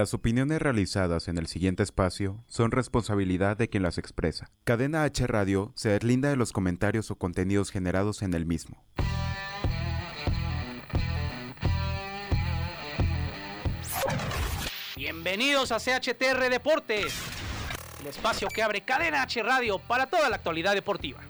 Las opiniones realizadas en el siguiente espacio son responsabilidad de quien las expresa. Cadena H Radio se deslinda de los comentarios o contenidos generados en el mismo. Bienvenidos a CHTR Deportes, el espacio que abre Cadena H Radio para toda la actualidad deportiva.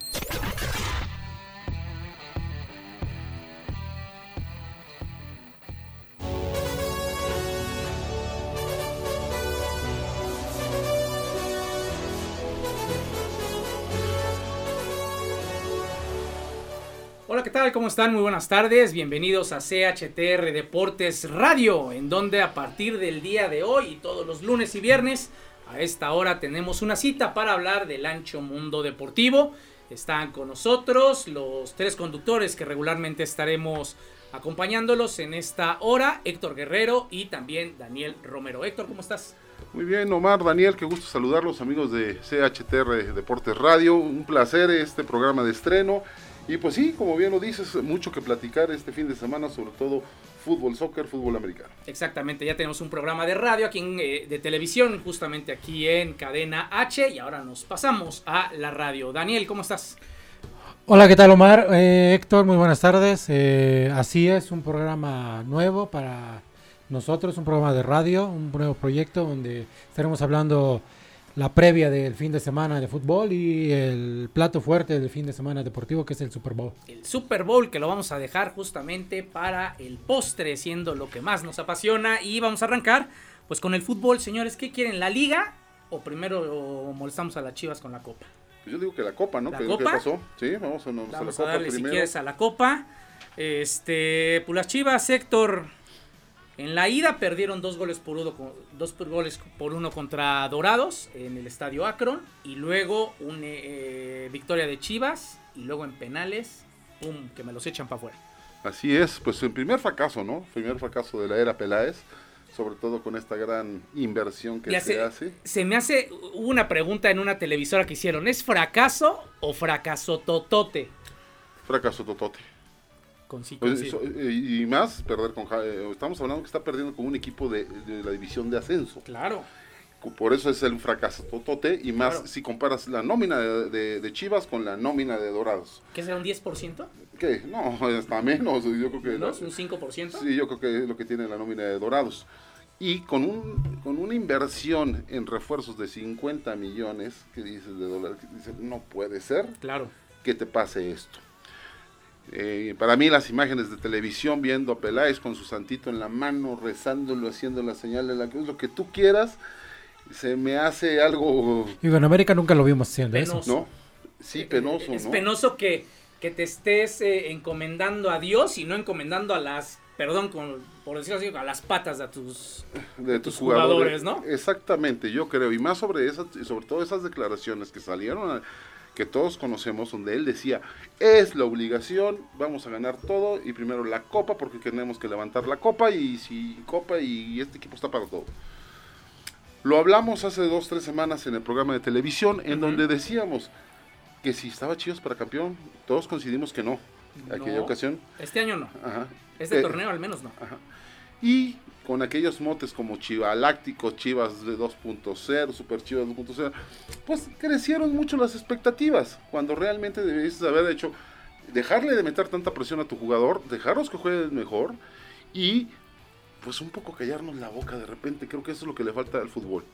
Hola, ¿qué tal? ¿Cómo están? Muy buenas tardes. Bienvenidos a CHTR Deportes Radio, en donde a partir del día de hoy y todos los lunes y viernes, a esta hora tenemos una cita para hablar del ancho mundo deportivo. Están con nosotros los tres conductores que regularmente estaremos acompañándolos en esta hora, Héctor Guerrero y también Daniel Romero. Héctor, ¿cómo estás? Muy bien, Omar, Daniel, qué gusto saludarlos, amigos de CHTR Deportes Radio. Un placer este programa de estreno. Y pues sí, como bien lo dices, mucho que platicar este fin de semana, sobre todo fútbol, soccer, fútbol americano. Exactamente, ya tenemos un programa de radio aquí en, eh, de televisión, justamente aquí en Cadena H, y ahora nos pasamos a la radio. Daniel, ¿cómo estás? Hola, ¿qué tal Omar? Eh, Héctor, muy buenas tardes. Eh, así es, un programa nuevo para nosotros, un programa de radio, un nuevo proyecto donde estaremos hablando la previa del fin de semana de fútbol y el plato fuerte del fin de semana deportivo que es el Super Bowl. El Super Bowl que lo vamos a dejar justamente para el postre, siendo lo que más nos apasiona. Y vamos a arrancar pues con el fútbol, señores. ¿Qué quieren? ¿La liga o primero molestamos a las chivas con la copa? Pues yo digo que la copa, ¿no? ¿La ¿Qué, copa? ¿Qué pasó? Sí, vamos a, Vamos a a, la copa darle si primero. quieres a la copa. Este, pues las chivas, Héctor. En la ida perdieron dos goles por uno, con- dos por goles por uno contra Dorados en el estadio Akron. Y luego una victoria de Chivas. Y luego en penales, pum, que me los echan para afuera. Así es, pues el primer fracaso, ¿no? Primer fracaso de la era Peláez, sobre todo con esta gran inversión que Ya se sé. hace. Se me hace una pregunta en una televisora que hicieron. ¿Es fracaso o fracaso totote? Fracaso totote. Con sí, Pues, sí. eh, y más, perder con... Eh, Estamos hablando que está perdiendo con un equipo de, de la división de ascenso. Claro. Por eso es el fracaso totote y más Claro. si comparas la nómina de, de- de Chivas con la nómina de Dorados. ¿Qué será un 10%? ¿Qué? No, está menos. Yo creo que... ¿No? ¿Un 5%? Sí, yo creo que es lo que tiene la nómina de Dorados. Y con, un, con una inversión en refuerzos de 50 millones, que dices de dólares, que dices, no puede ser Claro. que te pase esto. Eh, para mí las imágenes de televisión viendo a Peláez con su santito en la mano, rezándolo, haciendo la señal de la cruz, lo que tú quieras, se me hace algo, Digo, en América nunca lo vimos haciendo eso. Penoso. ¿no? Sí, penoso, Es ¿no? penoso que, que te estés eh, encomendando a Dios y no encomendando a las, perdón, con- por decirlo así, a las patas de tus... de tus tus jugadores, jugadores, ¿no? Exactamente, yo creo, y más sobre esas, y sobre todo esas declaraciones que salieron, a- que todos conocemos, donde él decía, es la obligación, vamos a ganar todo, y primero la copa, porque tenemos que levantar la copa, y si copa, y este equipo está para todo. Lo hablamos hace dos, tres semanas en el programa de televisión, en donde decíamos que si estaba Chivas para campeón, todos coincidimos que no, aquella No. ocasión. Este año no. Ajá. Este Eh, torneo al menos no. Ajá. Y con aquellos motes como Chivaláctico, Chivas de 2.0, Super Chivas 2.0, pues crecieron mucho las expectativas, cuando realmente debiste haber hecho, dejarle de meter tanta presión a tu jugador, dejarlos que jueguen mejor y pues un poco callarnos la boca de repente, creo que eso es lo que le falta al fútbol.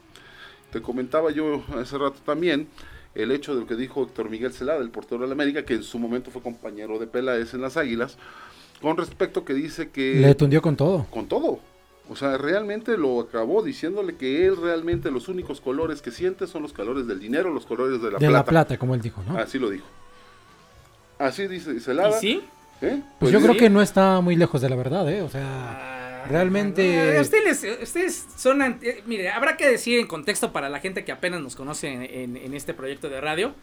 Te comentaba yo hace rato también el hecho de lo que dijo Héctor Miguel Celada, el portero de la América, que en su momento fue compañero de Peláez en las Águilas, con respecto que dice que Le tundió con todo. con todo. O sea, realmente lo acabó diciéndole que él realmente los únicos colores que siente son los colores del dinero, los colores de la de plata. la plata, como él dijo, ¿no? Así lo dijo. Así dice ¿Y Celada. sí? ¿eh? Pues yo sí. creo que no está muy lejos de la verdad, ¿eh? O sea, Realmente. Ah, ustedes, ustedes son. ant- eh, mire, habrá que decir en contexto para la gente que apenas nos conoce en, en- en este proyecto de radio.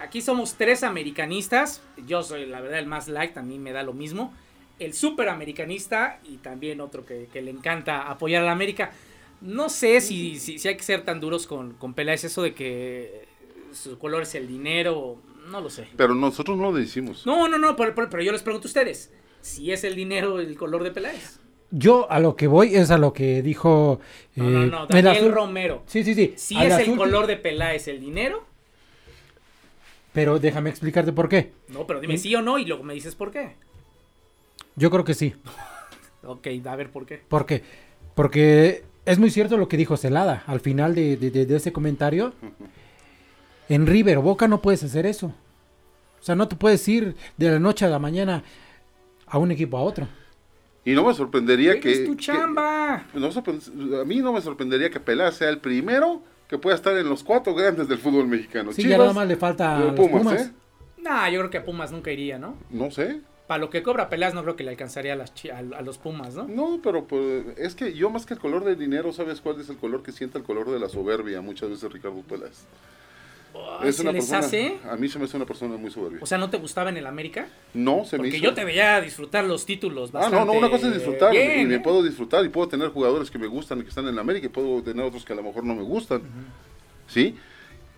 Aquí somos tres americanistas. Yo soy, la verdad, el más light. A mí me da lo mismo. El super americanista y también otro que, que le encanta apoyar a la América. No sé si, si, si hay que ser tan duros con, con Peláez. Eso de que su color es el dinero. No lo sé. Pero nosotros no lo decimos. No, no, no. Pero, pero- pero yo les pregunto a ustedes. Si es el dinero el color de Peláez. Yo a lo que voy es a lo que dijo. No, no, eh, no. en las Daniel Romero. Sí, sí, sí. Si a es el color de Peláez el dinero, Pero déjame explicarte por qué. no, pero dime sí o no y luego me dices por qué. Yo creo que sí. Ok, a ver por qué. ¿Por qué? Porque es muy cierto lo que dijo Celada al final de, de- de- de ese comentario. En River o Boca no puedes hacer eso. O sea, no te puedes ir de la noche a la mañana a un equipo a otro. Y no me sorprendería que... es tu que- chamba. no sorpre- a mí no me sorprendería que Peláez sea el primero que pueda estar en los cuatro grandes del fútbol mexicano. Sí, ya nada más le falta a los Pumas, Pumas. ¿eh? Nah, yo creo que a Pumas nunca iría, ¿no? No sé. Para lo que cobra Peláez no creo que le alcanzaría a, las a, a los Pumas, ¿no? No, pero pues, es que yo más que el color del dinero, ¿sabes cuál es el color que siente el color de la soberbia? Muchas veces Ricardo Peláez. Ay, ¿se les persona, hace? a mí se me hace una persona muy soberbia. O sea, ¿no te gustaba en el América? no, se me Porque hizo. yo te veía disfrutar los títulos Ah, bastante no, no, una cosa es disfrutar, bien, y me ¿eh? puedo disfrutar, y puedo tener jugadores que me gustan y que están en la América, y puedo tener otros que a lo mejor no me gustan, ¿sí?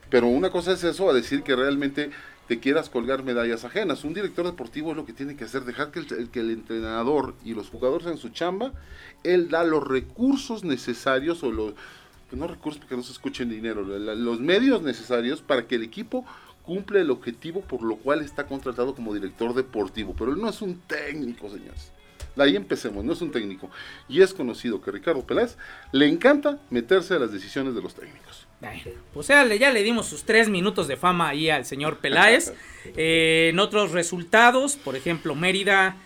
Pero una cosa es eso, a decir que realmente te quieras colgar medallas ajenas. Un director deportivo es lo que tiene que hacer, dejar que el, que el entrenador y los jugadores en su chamba, él da los recursos necesarios, o los, no recursos porque no se escuchen dinero, los medios necesarios para que el equipo cumple el objetivo por lo cual está contratado como director deportivo. Pero él no es un técnico, señores. Ahí empecemos, no es un técnico. Y es conocido que Ricardo Peláez le encanta meterse a las decisiones de los técnicos. Bueno, pues ya le, ya le dimos sus tres minutos de fama ahí al señor Peláez. Eh, en otros resultados, por ejemplo, Mérida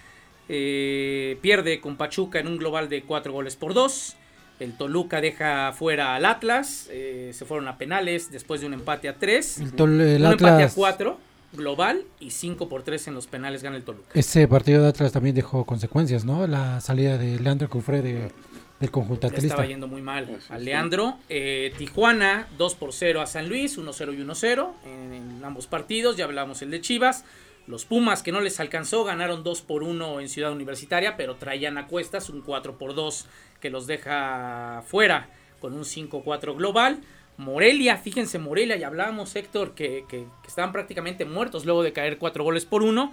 eh, pierde con Pachuca en un global de cuatro goles por dos. El Toluca deja fuera al Atlas. eh, se fueron a penales después de un empate a tres. El, Tol- el un empate a cuatro global y 5 por 3 en los penales gana el Toluca. Ese partido de Atlas también dejó consecuencias, ¿no? La salida de Leandro Cufré de, del conjunto Le estaba atlista. yendo muy mal Así a Leandro. Eh, Tijuana 2 por 0 a San Luis, 1-0 y 1-0 en, en ambos partidos. Ya hablamos el de Chivas. Los Pumas que no les alcanzó ganaron 2 por 1 en Ciudad Universitaria, pero traían a cuestas un 4 por 2 que los deja fuera con un 5-4 global. Morelia, fíjense Morelia, ya hablábamos Héctor que, que, que estaban prácticamente muertos luego de caer 4 goles por 1.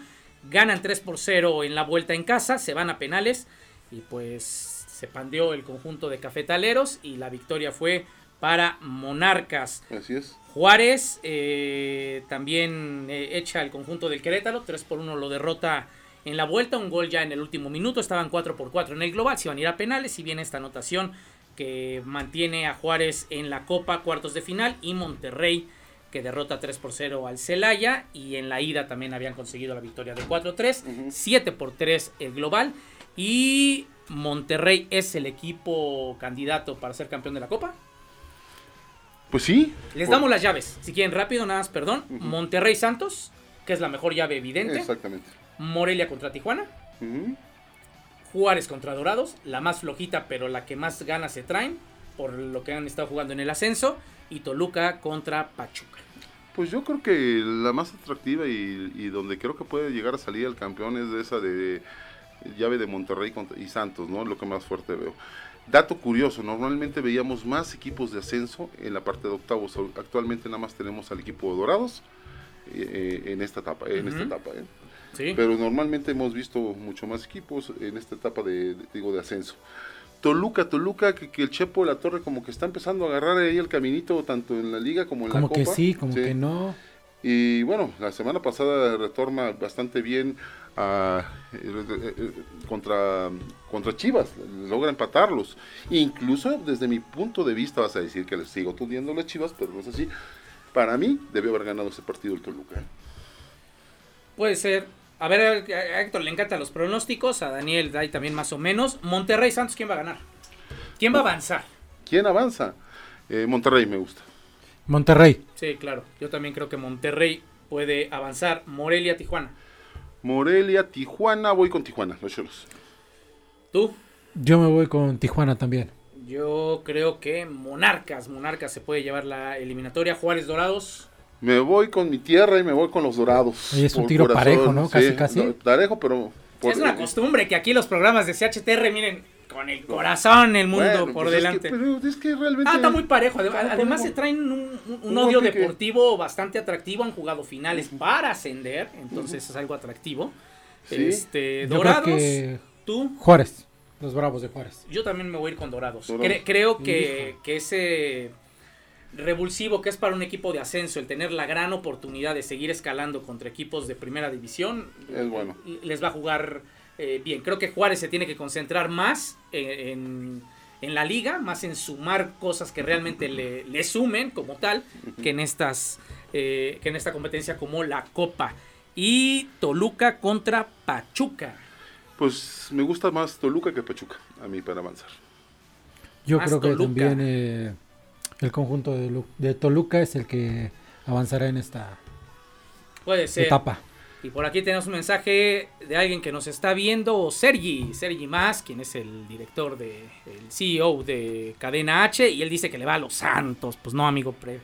Ganan 3 por 0 en la vuelta en casa, se van a penales y pues se pandeó el conjunto de cafetaleros y la victoria fue para Monarcas. Así es. Juárez eh, también eh, echa el conjunto del Querétaro, 3 por 1 lo derrota en la vuelta, un gol ya en el último minuto, estaban 4 por 4 en el global, se iban a ir a penales y viene esta anotación que mantiene a Juárez en la Copa cuartos de final y Monterrey que derrota 3 por 0 al Celaya y en la ida también habían conseguido la victoria de 4-3, Ujú. 7 por 3 el global y Monterrey es el equipo candidato para ser campeón de la Copa. Pues sí. Les damos las llaves, si quieren rápido, nada más, perdón. Monterrey Santos, que es la mejor llave evidente. Exactamente. Morelia contra Tijuana. Juárez contra Dorados, la más flojita, pero la que más ganas se traen, por lo que han estado jugando en el ascenso. Y Toluca contra Pachuca. Pues yo creo que la más atractiva y, y donde creo que puede llegar a salir el campeón es de esa de llave de Monterrey y Santos, ¿no? Lo que más fuerte veo. Dato curioso, normalmente veíamos más equipos de ascenso en la parte de octavos. Actualmente nada más tenemos al equipo de Dorados eh, eh, en esta etapa, en esta etapa, ¿eh? Sí. Pero normalmente hemos visto mucho más equipos en esta etapa de, de- digo, de ascenso. Toluca, Toluca, que, que el Chepo de la Torre como que está empezando a agarrar ahí el caminito tanto en la liga como en Como la que Copa. sí, como que no. Y bueno, la semana pasada retorna bastante bien a, contra, contra Chivas, logra empatarlos. Incluso desde mi punto de vista vas a decir que les sigo tundiendo a las Chivas, pero no es así. Para mí debió haber ganado ese partido el Toluca. Puede ser. A ver, a Héctor le encantan los pronósticos, a Daniel da ahí también más o menos. Monterrey Santos, ¿quién va a ganar? ¿Quién va a avanzar? ¿Quién avanza? Eh, Monterrey me gusta. Monterrey. Sí, claro. Yo también creo que Monterrey puede avanzar. Morelia, Tijuana. Morelia, Tijuana, voy con Tijuana, los cholos. ¿Tú? Yo me voy con Tijuana también. Yo creo que Monarcas, Monarcas se puede llevar la eliminatoria. Juárez Dorados. Me voy con mi tierra y me voy con los dorados. Y es un tiro parejo, ¿no? Casi, casi. no, parejo, pero. por- es una costumbre que aquí los programas de CHTR, miren, con el corazón el mundo Bueno, por pues es que- delante. pero es que realmente. Ah, está muy parejo. Además se traen un, un- un Un odio deportivo bastante atractivo. Han jugado finales para ascender, entonces es algo atractivo. Sí. Este, Yo Dorados, que tú. Juárez, los Bravos de Juárez. Yo también me voy a ir con Dorados. Dorados. Cre- creo que, que ese revulsivo que es para un equipo de ascenso, el tener la gran oportunidad de seguir escalando contra equipos de primera división, Es bueno. les va a jugar eh, bien. Creo que Juárez se tiene que concentrar más en, en- en la liga, más en sumar cosas que realmente le, le sumen como tal, que en estas eh, que en esta competencia como la Copa. Y Toluca contra Pachuca. Pues me gusta más Toluca que Pachuca, a mí, para avanzar. Yo Más creo que Toluca. también eh, el conjunto de, de Toluca es el que avanzará en esta Puede ser. etapa. Y por aquí tenemos un mensaje de alguien que nos está viendo, Sergi, Sergi Más, quien es el director de, el CEO de Cadena H, y él dice que le va a los Santos. Pues no, amigo, pre-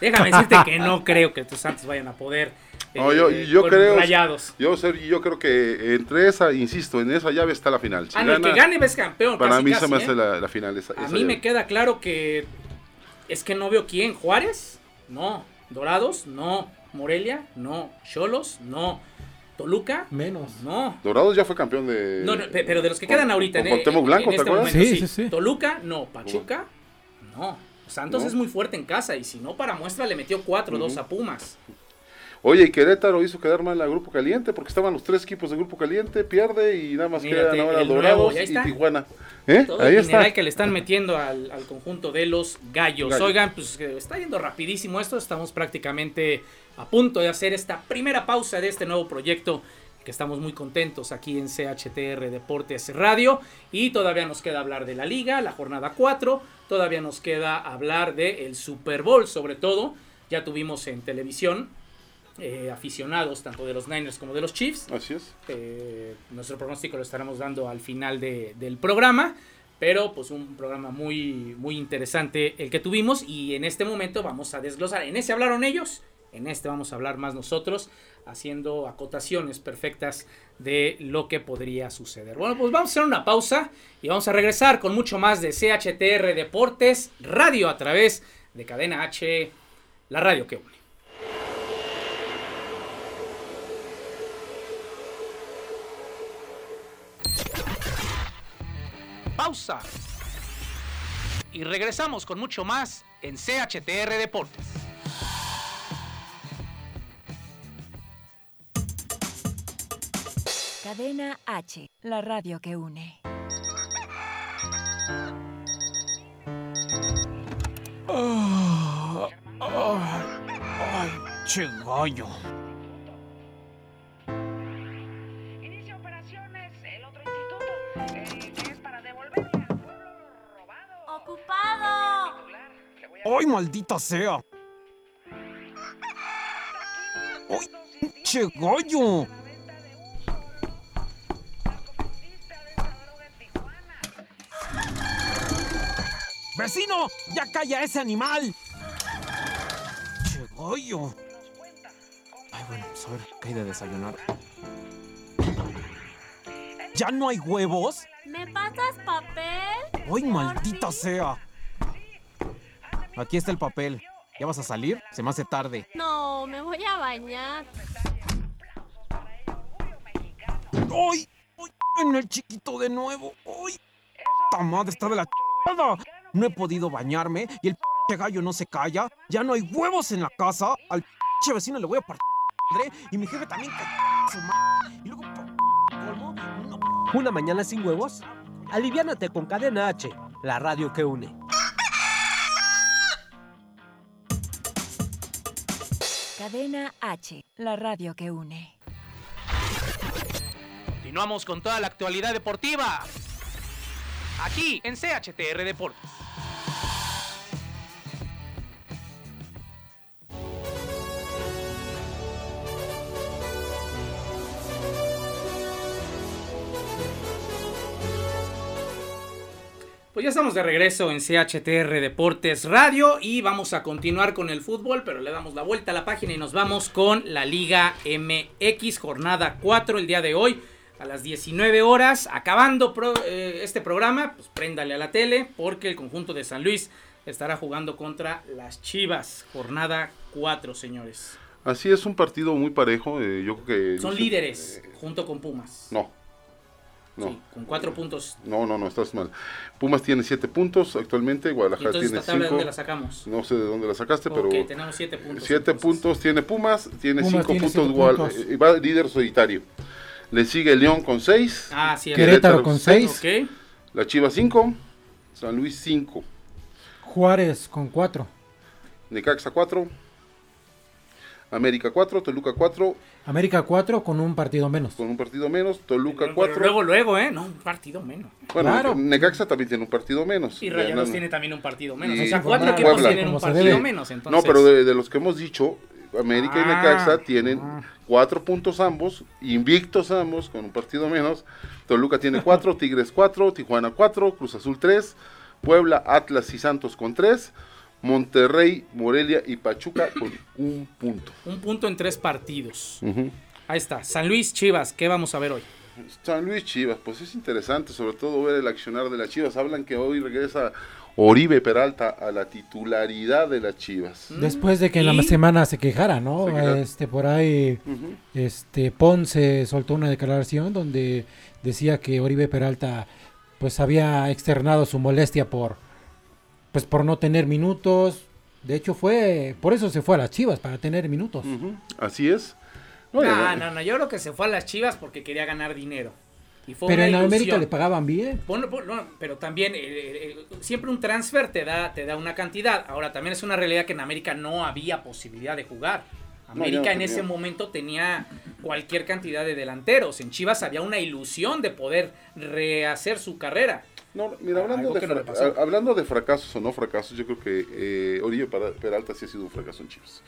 déjame decirte que no creo que tus Santos vayan a poder. No, yo- eh, yo con creo- Rayados. Yo, Sergi, yo creo que entre esa, insisto, en esa llave está la final. Si Ah, no, el que gana, gane ves campeón. para casi, mí casi, se me ¿eh? hace la, la final. Esa, A esa mí llave. me queda claro que es que no veo quién. ¿Juárez? No. ¿Dorados? No. ¿Morelia? No. ¿Cholos? No. ¿Toluca? Menos. No. Dorados ya fue campeón de. No, no, pe- pero de los que con- quedan ahorita con en, Cuauhtémoc Blanco, en ¿te este acuerdas? momento, Sí, sí. sí. Toluca, no. Pachuca, no. Santos No. es muy fuerte en casa y si no, para muestra le metió 4-2 Ujú. a Pumas. Oye, y Querétaro hizo quedar mal a Grupo Caliente porque estaban los tres equipos de Grupo Caliente, pierde y nada más Mírate, quedan ahora Dorados y. Tijuana. ¿Eh? Todo Ahí el está. que le están metiendo al, al conjunto de los gallos. Gallos. Oigan, pues eh, está yendo rapidísimo esto. Estamos prácticamente a punto de hacer esta primera pausa de este nuevo proyecto que estamos muy contentos aquí en CHTR Deportes Radio y todavía nos queda hablar de la liga, la jornada 4, todavía nos queda hablar del Super Bowl sobre todo, ya tuvimos en televisión eh, aficionados tanto de los Niners como de los Chiefs, Así es. eh, nuestro pronóstico lo estaremos dando al final de- del programa. Pero pues un programa muy, muy interesante el que tuvimos y en este momento vamos a desglosar. En ese hablaron ellos, en este vamos a hablar más nosotros, haciendo acotaciones perfectas de lo que podría suceder. Bueno, pues vamos a hacer una pausa y vamos a regresar con mucho más de CHTR Deportes Radio a través de Cadena H, la radio que une. pausa. Y regresamos con mucho más en CHTR Deportes. Cadena H, la radio que une. Ay, che gallo. Inicia operaciones el otro instituto, eh, que es para devolverle al pueblo lo robado. ¡Ocupado! Ay, maldita sea. Ay, che gallo. Vecino, ya calla ese animal. Che con Ay, bueno, pues a ver, ¿qué hay de desayunar? ¿Ya no hay huevos? ¿Me pasas papel? Ay, maldita sea. Aquí está el papel. ¿Ya vas a salir? Se me hace tarde. No, me voy a bañar. ¡Ay! ¡Ay! En el chiquito de nuevo. ¡Ay! ¡Esta madre está de la chingada! No he podido bañarme y el pinche gallo no se calla. Ya no hay huevos en la casa. Al pinche vecino le voy a partir madre y mi jefe también que su madre. Y luego, colmo, no ¿Una mañana sin huevos? Aliviánate con Cadena H, la radio que une. Cadena H, la radio que une. Continuamos con toda la actualidad deportiva. Aquí en CHTR Deportes. Pues ya estamos de regreso en CHTR Deportes Radio y vamos a continuar con el fútbol, pero le damos la vuelta a la página y nos vamos con la Liga MX, jornada 4 el día de hoy a las 19 horas. Acabando pro- eh, este programa, pues préndale a la tele porque el conjunto de San Luis estará jugando contra las Chivas, jornada 4, señores. Así es un partido muy parejo. eh, yo creo que. Son líderes junto con Pumas. No. No. Sí, con cuatro puntos. No, no, no, estás mal. Pumas tiene 7 puntos actualmente, Guadalajara entonces tiene esta tabla de 5. dónde la sacamos. No sé de dónde la sacaste, pero tenemos 7 puntos. 7 entonces. puntos tiene Pumas, tiene Pumas 5 tiene puntos, siete puntos. eh, va líder solitario. Le sigue León con 6, Ah, sí. Querétaro con seis. 6. Ok. la Chivas 5, San Luis 5, Juárez con 4. Necaxa 4, América 4, Toluca 4, América 4 con un partido menos. con un partido menos, Toluca Pero 4. luego, luego, ¿eh? No, un partido menos. Bueno, Claro. Necaxa también tiene un partido menos. Y Rayados tiene también un partido menos. Y o sea, cuatro Puebla. equipos tienen un partido menos. Entonces, No, pero de, de los que hemos dicho, América y Ah. Necaxa tienen cuatro puntos ambos, invictos ambos, con un partido menos. Toluca tiene cuatro, Tigres cuatro, Tijuana cuatro, Cruz Azul tres, Puebla, Atlas y Santos con tres, Monterrey, Morelia y Pachuca con un punto. un punto en tres partidos. Ahí está. San Luis Chivas, ¿qué vamos a ver hoy? San Luis Chivas, pues es interesante, sobre todo ver el accionar de las Chivas. Hablan que hoy regresa Oribe Peralta a la titularidad de las Chivas. Después de que en ¿Y? la semana se quejara, ¿no? Se quejara. Este por ahí este Ponce soltó una declaración donde decía que Oribe Peralta pues había externado su molestia por pues por no tener minutos. De hecho fue por eso se fue a las Chivas para tener minutos. Así es. No, No, no, no. Yo creo que se fue a las Chivas porque quería ganar dinero. Y fue Pero en América le pagaban bien. Bueno, bueno, no, pero también eh, eh, eh, siempre un transfer te da, te da una cantidad. Ahora también es una realidad que en América no había posibilidad de jugar. América no en ese momento tenía cualquier cantidad de delanteros. En Chivas había una ilusión de poder rehacer su carrera. No, mira, hablando de, no fra- hablando de fracasos o no fracasos, yo creo que eh, Oribe Pera- Peralta sí ha sido un fracaso en Chivas.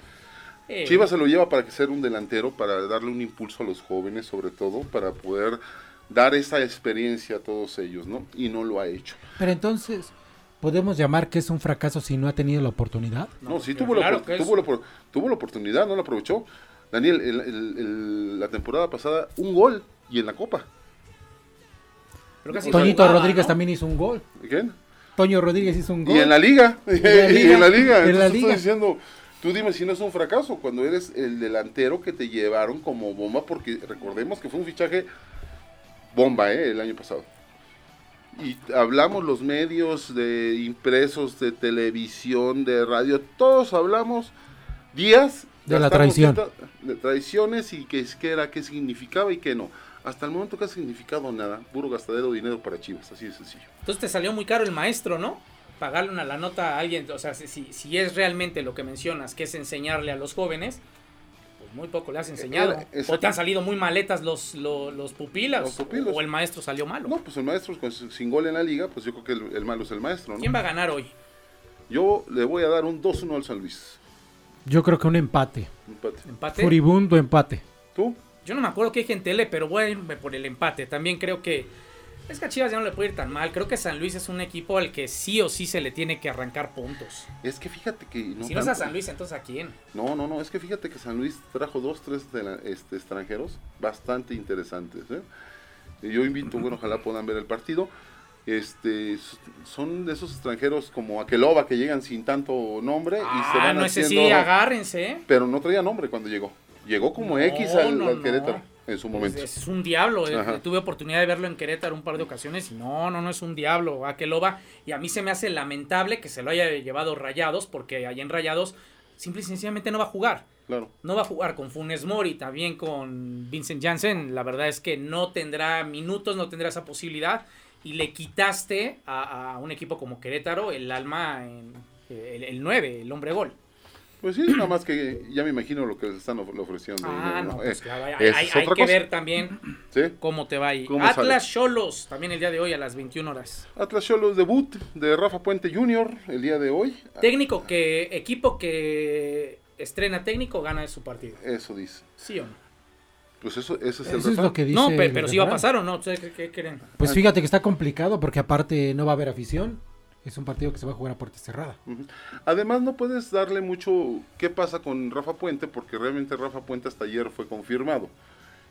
Eh, Chivas se lo lleva para que ser un delantero, para darle un impulso a los jóvenes, sobre todo, para poder dar esa experiencia a todos ellos, ¿no? Y no lo ha hecho. Pero entonces podemos llamar que es un fracaso si no ha tenido la oportunidad. No, sí pero tuvo, la, claro tuvo, la, tuvo la oportunidad, no la aprovechó. Daniel, el- el- el- la temporada pasada, un gol y en la Copa. Pero casi Toñito jugaba, Rodríguez ¿no? también hizo un gol. ¿Quién? Toño Rodríguez hizo un gol. Y en la liga. y la liga, en la liga. en la liga. estoy diciendo, tú dime si no es un fracaso cuando eres el delantero que te llevaron como bomba, porque recordemos que fue un fichaje bomba, ¿eh? El año pasado. Y hablamos los medios de impresos, de televisión, de radio, todos hablamos días De la traición. de traiciones y qué era, qué significaba y qué no. Hasta el momento que ha significado nada, puro gastadero de dinero para Chivas, así de sencillo. Entonces te salió muy caro el maestro, ¿no? Pagarle una la nota a alguien, o sea, si, si- es realmente lo que mencionas, que es enseñarle a los jóvenes, pues muy poco le has enseñado. Eh, exacto. o te han salido muy maletas los, los, los pupilas, Los pupilos. o el maestro salió malo. No, pues el maestro con sin gol en la liga, pues yo creo que el, el malo es el maestro, ¿no? ¿Quién va a ganar hoy? Yo le voy a dar un 2-1 al San Luis. Yo creo que un empate. Empate. ¿Empate? Furibundo empate. ¿Tú? Yo no me acuerdo qué dije en tele, pero voy a irme por el empate. También creo que. Es que a Chivas ya no le puede ir tan mal. Creo que San Luis es un equipo al que sí o sí se le tiene que arrancar puntos. Es que fíjate que no si no es a. San Luis, entonces a quién? No, no, no, es que fíjate que San Luis trajo dos, tres de la- este, extranjeros bastante interesantes. ¿eh? Yo invito, bueno, ojalá puedan ver el partido. Este, son de esos extranjeros como Aqueloba que llegan sin tanto nombre y se Ah, van no haciendo, sí, agárrense. ¿eh? pero no traía nombre cuando llegó. Llegó como No, X al, no, al no. Querétaro en su momento. Es, es un diablo. eh. Tuve oportunidad de verlo en Querétaro un par de ocasiones y no, no, no es un diablo. Aqueloba. Y a mí se me hace lamentable que se lo haya llevado Rayados porque ahí en Rayados simple y sencillamente no va a jugar. Claro. No va a jugar con Funes Mori, también con Vincent Janssen. La verdad es que no tendrá minutos, no tendrá esa posibilidad. Y le quitaste a, a un equipo como Querétaro el alma, en, el, el 9, el hombre gol. Pues sí, nada más que ya me imagino lo que les están of- ofreciendo. Ah, no, ¿no? pues Eh, claro, hay, que cosa. ver también Sí. cómo te va ahí. ¿Cómo Atlas Cholos, también el día de hoy a las 21 horas. Atlas Cholos debut de Rafa Puente Jr. el día de hoy. Técnico que, equipo que estrena técnico, gana su partido. Eso dice. ¿Sí o no? Pues eso, ese es el Eso es lo que dice. No, pero si va a pasar o no. ¿Ustedes ¿Qué, qué creen? Pues fíjate que está complicado porque aparte no va a haber afición. Es un partido que se va a jugar a puerta cerrada. Además, no puedes darle mucho qué pasa con Rafa Puente, porque realmente Rafa Puente hasta ayer fue confirmado.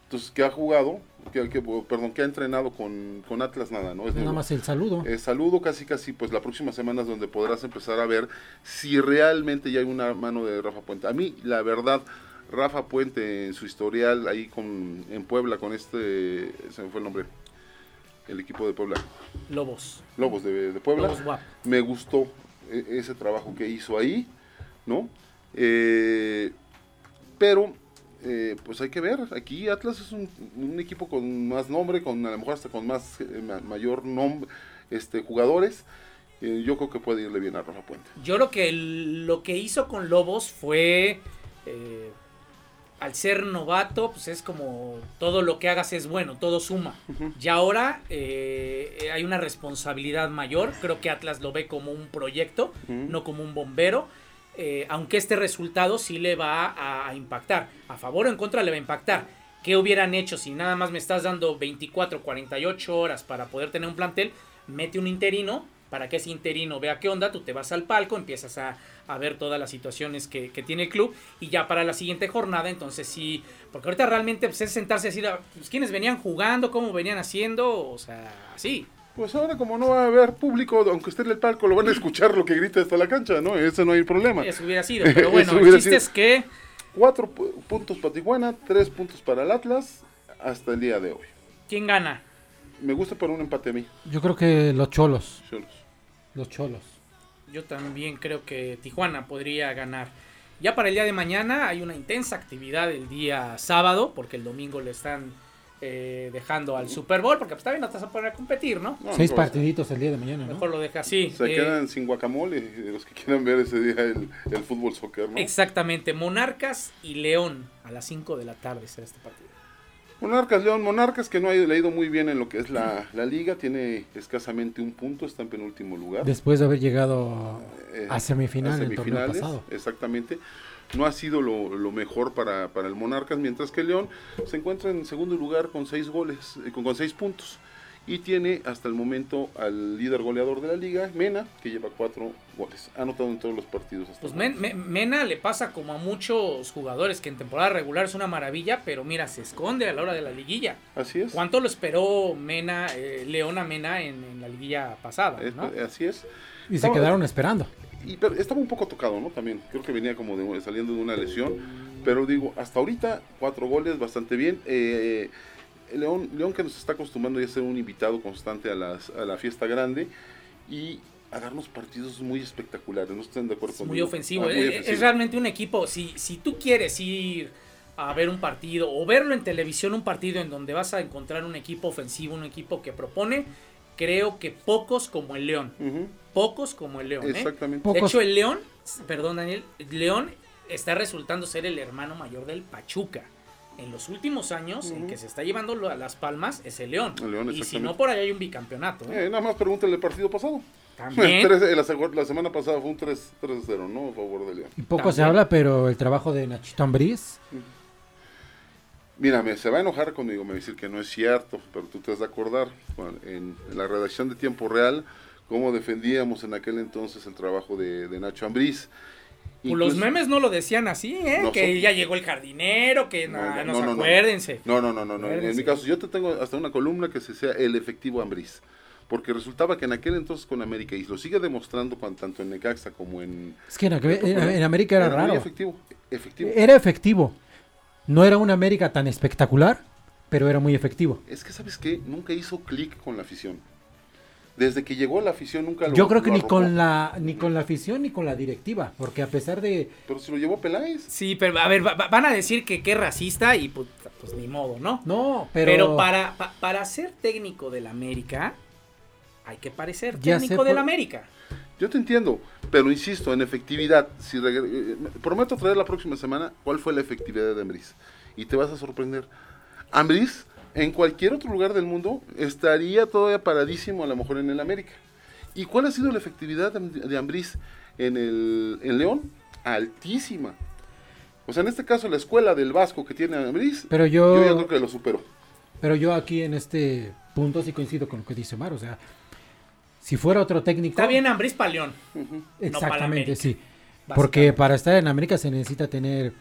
Entonces, que ha jugado, que, que- perdón, que ha entrenado con, con Atlas, nada, ¿no? Es Nada más el saludo. Eh, saludo casi casi pues la próxima semana es donde podrás empezar a ver si realmente ya hay una mano de Rafa Puente. A mí la verdad Rafa Puente en su historial ahí con en Puebla con este se me fue el nombre el equipo de Puebla Lobos. Lobos de, de Puebla Lobos guap. me gustó eh, ese trabajo que hizo ahí no Eh, pero eh, pues hay que ver aquí Atlas es un, un equipo con más nombre con a lo mejor hasta con más eh, ma- mayor nombre este jugadores Eh, yo creo que puede irle bien a Rafa Puente Yo creo que el- lo que hizo con Lobos fue. Eh, al ser novato, pues es como todo lo que hagas es bueno, todo suma. Y ahora eh, hay una responsabilidad mayor. Creo que Atlas lo ve como un proyecto, no como un bombero. eh, aunque este resultado sí le va a, a impactar. A favor o en contra le va a impactar. ¿Qué hubieran hecho si nada más me estás dando 24, 48 horas para poder tener un plantel? Mete un interino para que ese interino vea qué onda, tú te vas al palco, empiezas a, a ver todas las situaciones que, que tiene el club y ya para la siguiente jornada, entonces sí, porque ahorita realmente pues, es sentarse a decir, ah, pues, quiénes venían jugando, cómo venían haciendo, o sea, así. Pues ahora como no va a haber público, aunque esté en el palco, lo van a escuchar lo que grita hasta la cancha, ¿no? Ese no hay problema. Eso hubiera sido, pero bueno, el hubiera chiste sido. es que Cuatro pu- puntos para Tijuana, tres puntos para el Atlas hasta el día de hoy. ¿quién gana? Me gusta por un empate a mí. Yo creo que los cholos. Cholos. Los cholos. Yo también creo que Tijuana podría ganar. Ya para el día de mañana hay una intensa actividad el día sábado, porque el domingo le están eh, dejando al Super Bowl, porque pues también no te vas a poner a competir, ¿no? No, Seis partiditos el día de mañana, ¿no? Mejor lo deja así. Se Eh, quedan sin guacamole los que quieran ver ese día el, el fútbol soccer, ¿no? Exactamente, Monarcas y León a las 5 de la tarde será este partido. Monarcas, León, Monarcas que no ha leído muy bien en lo que es la, la liga, tiene escasamente un punto, está en penúltimo lugar. Después de haber llegado Eh, a semifinal el semifinales, pasado. Exactamente. No ha sido lo, lo mejor para, para el Monarcas, mientras que León se encuentra en segundo lugar con seis goles, eh, con, con seis puntos. Y tiene hasta el momento al líder goleador de la liga, Mena, que lleva cuatro goles. Ha anotado en todos los partidos. Hasta Pues el Men- Mena le pasa como a muchos jugadores que en temporada regular es una maravilla, pero mira, se esconde a la hora de la liguilla. Así es. ¿Cuánto lo esperó Mena, eh, León a Mena en, en la liguilla pasada? Es- ¿no? Así es. Y se quedaron esperando. Y, pero estaba un poco tocado, ¿no? También. Creo que venía como de- saliendo de una lesión. Pero digo, hasta ahorita, cuatro goles, bastante bien. Eh, León, León que nos está acostumbrando ya a ser un invitado constante a, las, a la fiesta grande y a darnos partidos muy espectaculares. No estén de acuerdo Es muy conmigo. ofensivo. Ah, muy Eh, ofensivo. Es realmente un equipo. Si, si tú quieres ir a ver un partido o verlo en televisión, un partido en donde vas a encontrar un equipo ofensivo, un equipo que propone, creo que pocos como el León. Pocos como el León. ¿eh? Exactamente. De hecho, el León, perdón Daniel, León está resultando ser el hermano mayor del Pachuca. En los últimos años, el Ujú. que se está llevando las palmas es el León. El León, y si no, por ahí hay un bicampeonato. ¿eh? Eh, nada más pregúntale el partido pasado. También. Eh, la, semana pasada fue un 3 3-0, ¿no? A favor de León. Y poco se habla, pero el trabajo de Nachito Ambriz, Mírame, se va a enojar conmigo, me va a decir que no es cierto, pero tú te has de acordar, en, en la redacción de Tiempo Real, cómo defendíamos en aquel entonces el trabajo de, de Nacho Ambriz. Pues los Incluso- memes no lo decían así, ¿eh? No, que son- ya llegó el jardinero, que No, no, no, no, no, no, no. acuérdense. No, no, no, no, no. En Acuérdense. mi caso, yo te tengo hasta una columna que se sea el efectivo Ambriz. Porque resultaba que en aquel entonces con América, y lo sigue demostrando cuan- tanto en Necaxa como en... es que en, en- en América era raro. efectivo, efectivo. Era efectivo. No era una América tan espectacular, pero era muy efectivo. Es que, ¿sabes qué? Nunca hizo clic con la afición. Desde que llegó a la afición nunca lo Yo creo que ni arropó. con la ni con la afición ni con la directiva, porque a pesar de Pero si lo llevó Peláez. Sí, pero a ver, va- va- van a decir que qué racista y pues, pues ni modo, ¿no? no, pero, Pero, para, pa- para ser técnico del América, hay que parecer técnico del por- América. Yo te entiendo, pero insisto, en efectividad, si regre- eh, prometo traer la próxima semana cuál fue la efectividad de Ambriz. Y te vas a sorprender. Ambriz, en cualquier otro lugar del mundo, estaría todavía paradísimo a lo mejor en el América. ¿Y cuál ha sido la efectividad de Am- de Ambriz en el en León? Altísima. O sea, en este caso, la escuela del Vasco que tiene Ambriz, Pero yo ya yo, creo que lo superó. pero yo aquí en este punto sí coincido con lo que dice Omar. O sea, si fuera otro técnico. Está bien Ambris para León. Exactamente, América, sí. básicamente. Porque para estar en América se necesita tener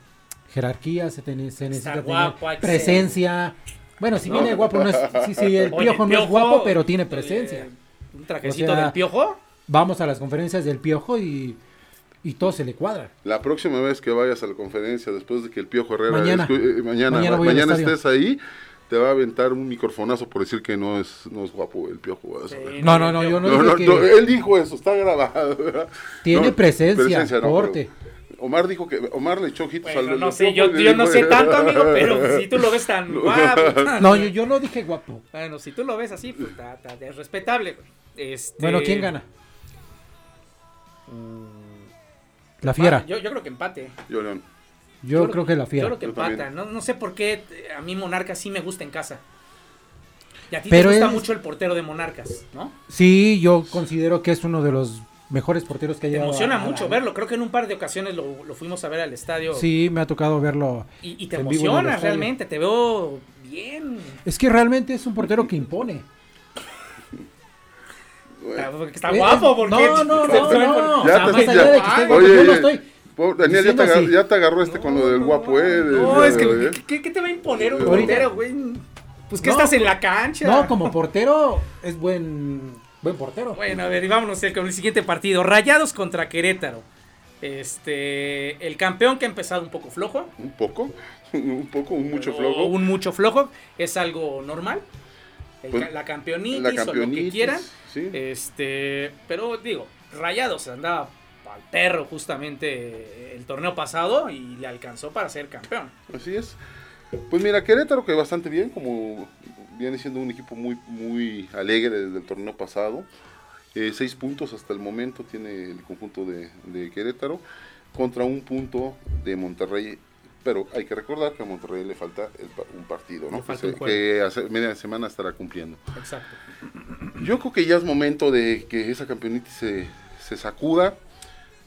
jerarquía, se, necesita tener guapo, que presencia. Bueno, si viene guapo, no es. Sí, sí, el Oye, piojo no es guapo, pero tiene presencia. eh, un trajecito O sea, del piojo. Vamos a las conferencias del piojo y, y todo se le cuadra. La próxima vez que vayas a la conferencia, después de que el Piojo Herrera, Mañana. eh, mañana, Mañana estés ahí, te va a aventar un microfonazo por decir que no es, no es guapo el Piojo. Sí, No, no, no, yo no, No, dije no, que no, él dijo eso, está grabado. ¿verdad? tiene No, presencia, no, porte. pero Omar dijo que Omar le echó ojitos Bueno, al no sé, yo, yo no sé tanto, amigo, pero si tú lo ves tan guapo. No, yo, yo no dije guapo. Bueno, si tú lo ves así, pues ta- ta- es respetable. güey. Este, Bueno, ¿quién gana? La fiera. Yo, yo creo que empate. Yo, León. Yo creo que la Yo fiera. creo que Yo empata. No, no sé por qué eh, a mí Monarcas sí me gusta en casa. Y a ti Pero te gusta es- mucho el portero de Monarcas, ¿no? Sí, yo considero que es uno de los mejores porteros que ha Te llegado. emociona a- a- mucho verlo. Creo que en un par de ocasiones lo, lo fuimos a ver al estadio. Sí, me ha tocado verlo. Y, y te emociona realmente. Te veo bien. Es que realmente es un portero que impone. Está Eh, guapo, porque No, no, no, no. O Ya sea, te- oye, estoy. Daniel, ya te, agarró, ya te agarró este con lo del guapo, ¿eh? De- No, de- es que, de- ¿qué, qué te va a imponer un portero, güey? Pues que No, estás en la cancha. No, como portero es buen buen portero. Bueno, a ver, y vámonos el- con el siguiente partido. Rayados contra Querétaro. Este, el campeón que ha empezado un poco flojo. Un poco, un poco, un mucho o flojo. Un mucho flojo. Es algo normal. El Pues, la campeonitis, la o lo que quieran. sí. Este, pero digo, Rayados andaba al perro justamente el torneo pasado y le alcanzó para ser campeón. Así es. Pues mira, Querétaro que bastante bien, como viene siendo un equipo muy, muy alegre desde el torneo pasado. Eh, seis puntos hasta el momento tiene el conjunto de, de Querétaro contra un punto de Monterrey. Pero hay que recordar que a Monterrey le falta el un partido, ¿no? Falta un que hace media semana estará cumpliendo. Exacto. Yo creo que ya es momento de que esa campeonitis se, se sacuda,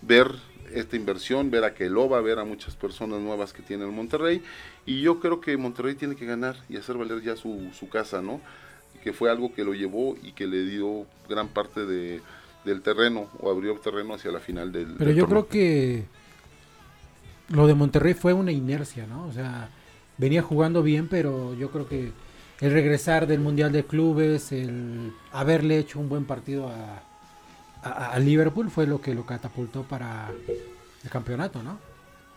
ver esta inversión, ver a Keloba, ver a muchas personas nuevas que tiene el Monterrey. Y yo creo que Monterrey tiene que ganar y hacer valer ya su, su casa, ¿no? Que fue algo que lo llevó y que le dio gran parte de, del terreno o abrió terreno hacia la final del. Pero del yo torneo. creo que lo de Monterrey fue una inercia, ¿no? O sea, venía jugando bien, pero yo creo que el regresar del Mundial de Clubes, el haberle hecho un buen partido a, a- a Liverpool fue lo que lo catapultó para el campeonato, ¿no?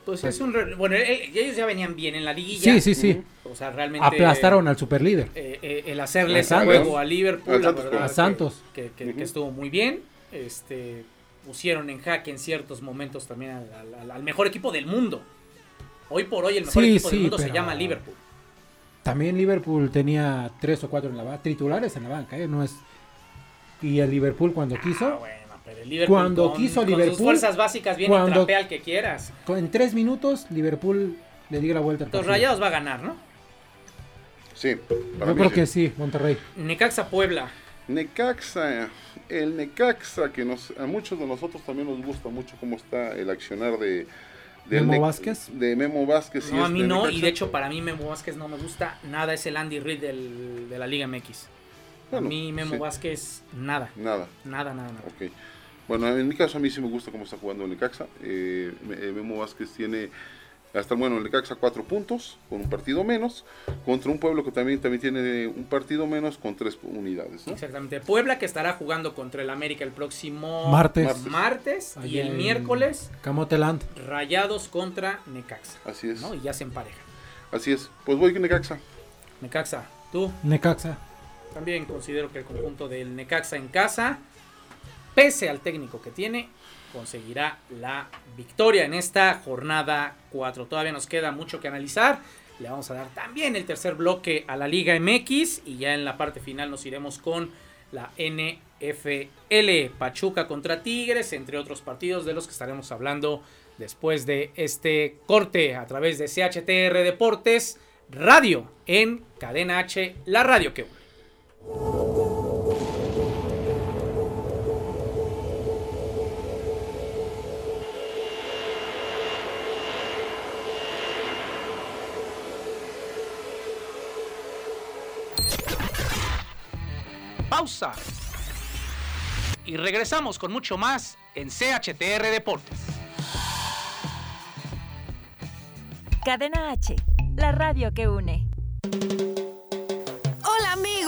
Pues es un. re- Bueno, eh, ellos ya venían bien en la liguilla. Sí, sí, sí. O sea, realmente. Aplastaron al superlíder. eh, eh, el hacerle A ese juego a Liverpool, la Santos, verdad A que- Santos. Que, que- que Ujú. estuvo muy bien. Este, pusieron en jaque en ciertos momentos también al, al- al mejor equipo del mundo. Hoy por hoy el mejor Sí, equipo del mundo se llama Liverpool. También Liverpool tenía tres o cuatro en la banca, titulares en la banca, ¿eh? No es... Y el Liverpool cuando quiso, Ah, bueno, pero el Liverpool Cuando con, quiso con Liverpool, sus fuerzas básicas viene cuando- y trapea al que quieras. en tres minutos, Liverpool le dio la vuelta al Los. Rayados va a ganar, ¿no? Sí, para Yo mí creo sí. que sí, Monterrey. Necaxa Puebla. Necaxa, el Necaxa que nos, a muchos de nosotros también nos gusta mucho cómo está el accionar de Memo Ne- Vázquez. De Memo Vázquez. y No, a mí no, y de hecho para mí Memo Vázquez no me gusta nada, es el Andy Reid del- de la Liga MX. Bueno, a mí Memo sí. Vázquez, nada, Nada, nada, nada, nada. ok. Bueno, en mi caso a mí sí me gusta cómo está jugando el Necaxa. Eh, eh, Memo Vázquez tiene hasta bueno el Necaxa cuatro puntos con un partido menos contra un pueblo que también también tiene un partido menos con tres unidades. ¿no? Exactamente. Puebla que estará jugando contra el América el próximo Martes. martes y el miércoles Camoteland. Rayados contra Necaxa. Así es, ¿no? Y ya se emparejan. así es. Pues voy con Necaxa. Necaxa, tú Necaxa. también considero que el conjunto del Necaxa en casa, pese al técnico que tiene, conseguirá la victoria en esta jornada 4. Todavía nos queda mucho que analizar. Le vamos a dar también el tercer bloque a la Liga MX y ya en la parte final nos iremos con la NFL. Pachuca contra Tigres, entre otros partidos de los que estaremos hablando después de este corte a través de CHTR Deportes Radio en Cadena H, la radio que une. Y regresamos con mucho más en CHTR Deportes. Cadena H, la radio que une.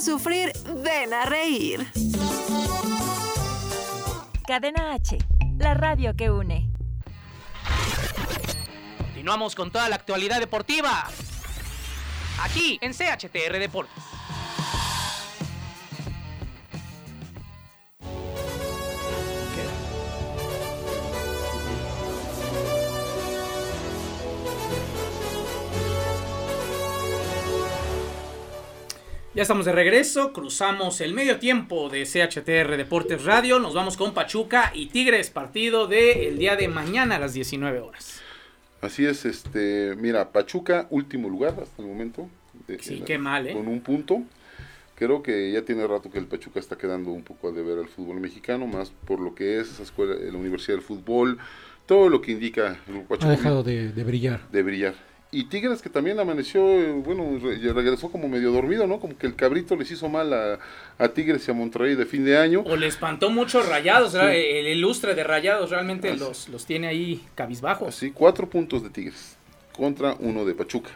Sufrir, ven a reír. Cadena H, la radio que une. Continuamos con toda la actualidad deportiva. Aquí en CHTR Deportes. Ya estamos de regreso, cruzamos el medio tiempo de CHTR Deportes Radio, nos vamos con Pachuca y Tigres, partido del día de mañana a las 19 horas. Así es, este, mira, Pachuca, último lugar hasta el momento. de- Sí, qué mal, ¿eh? Con un punto. Creo que ya tiene rato que el Pachuca está quedando un poco a deber al fútbol mexicano, más por lo que es esa escuela, la Universidad del Fútbol, todo lo que indica el Grupo Ha Pachuca dejado de, de brillar. de brillar. Y Tigres que también amaneció, eh, bueno, regresó como medio dormido, ¿no? Como que el cabrito les hizo mal a, a Tigres y a Monterrey de fin de año. O le espantó mucho Rayados, el ilustre de Rayados realmente Así. los, los tiene ahí cabizbajos. Así, cuatro puntos de Tigres contra uno de Pachuca.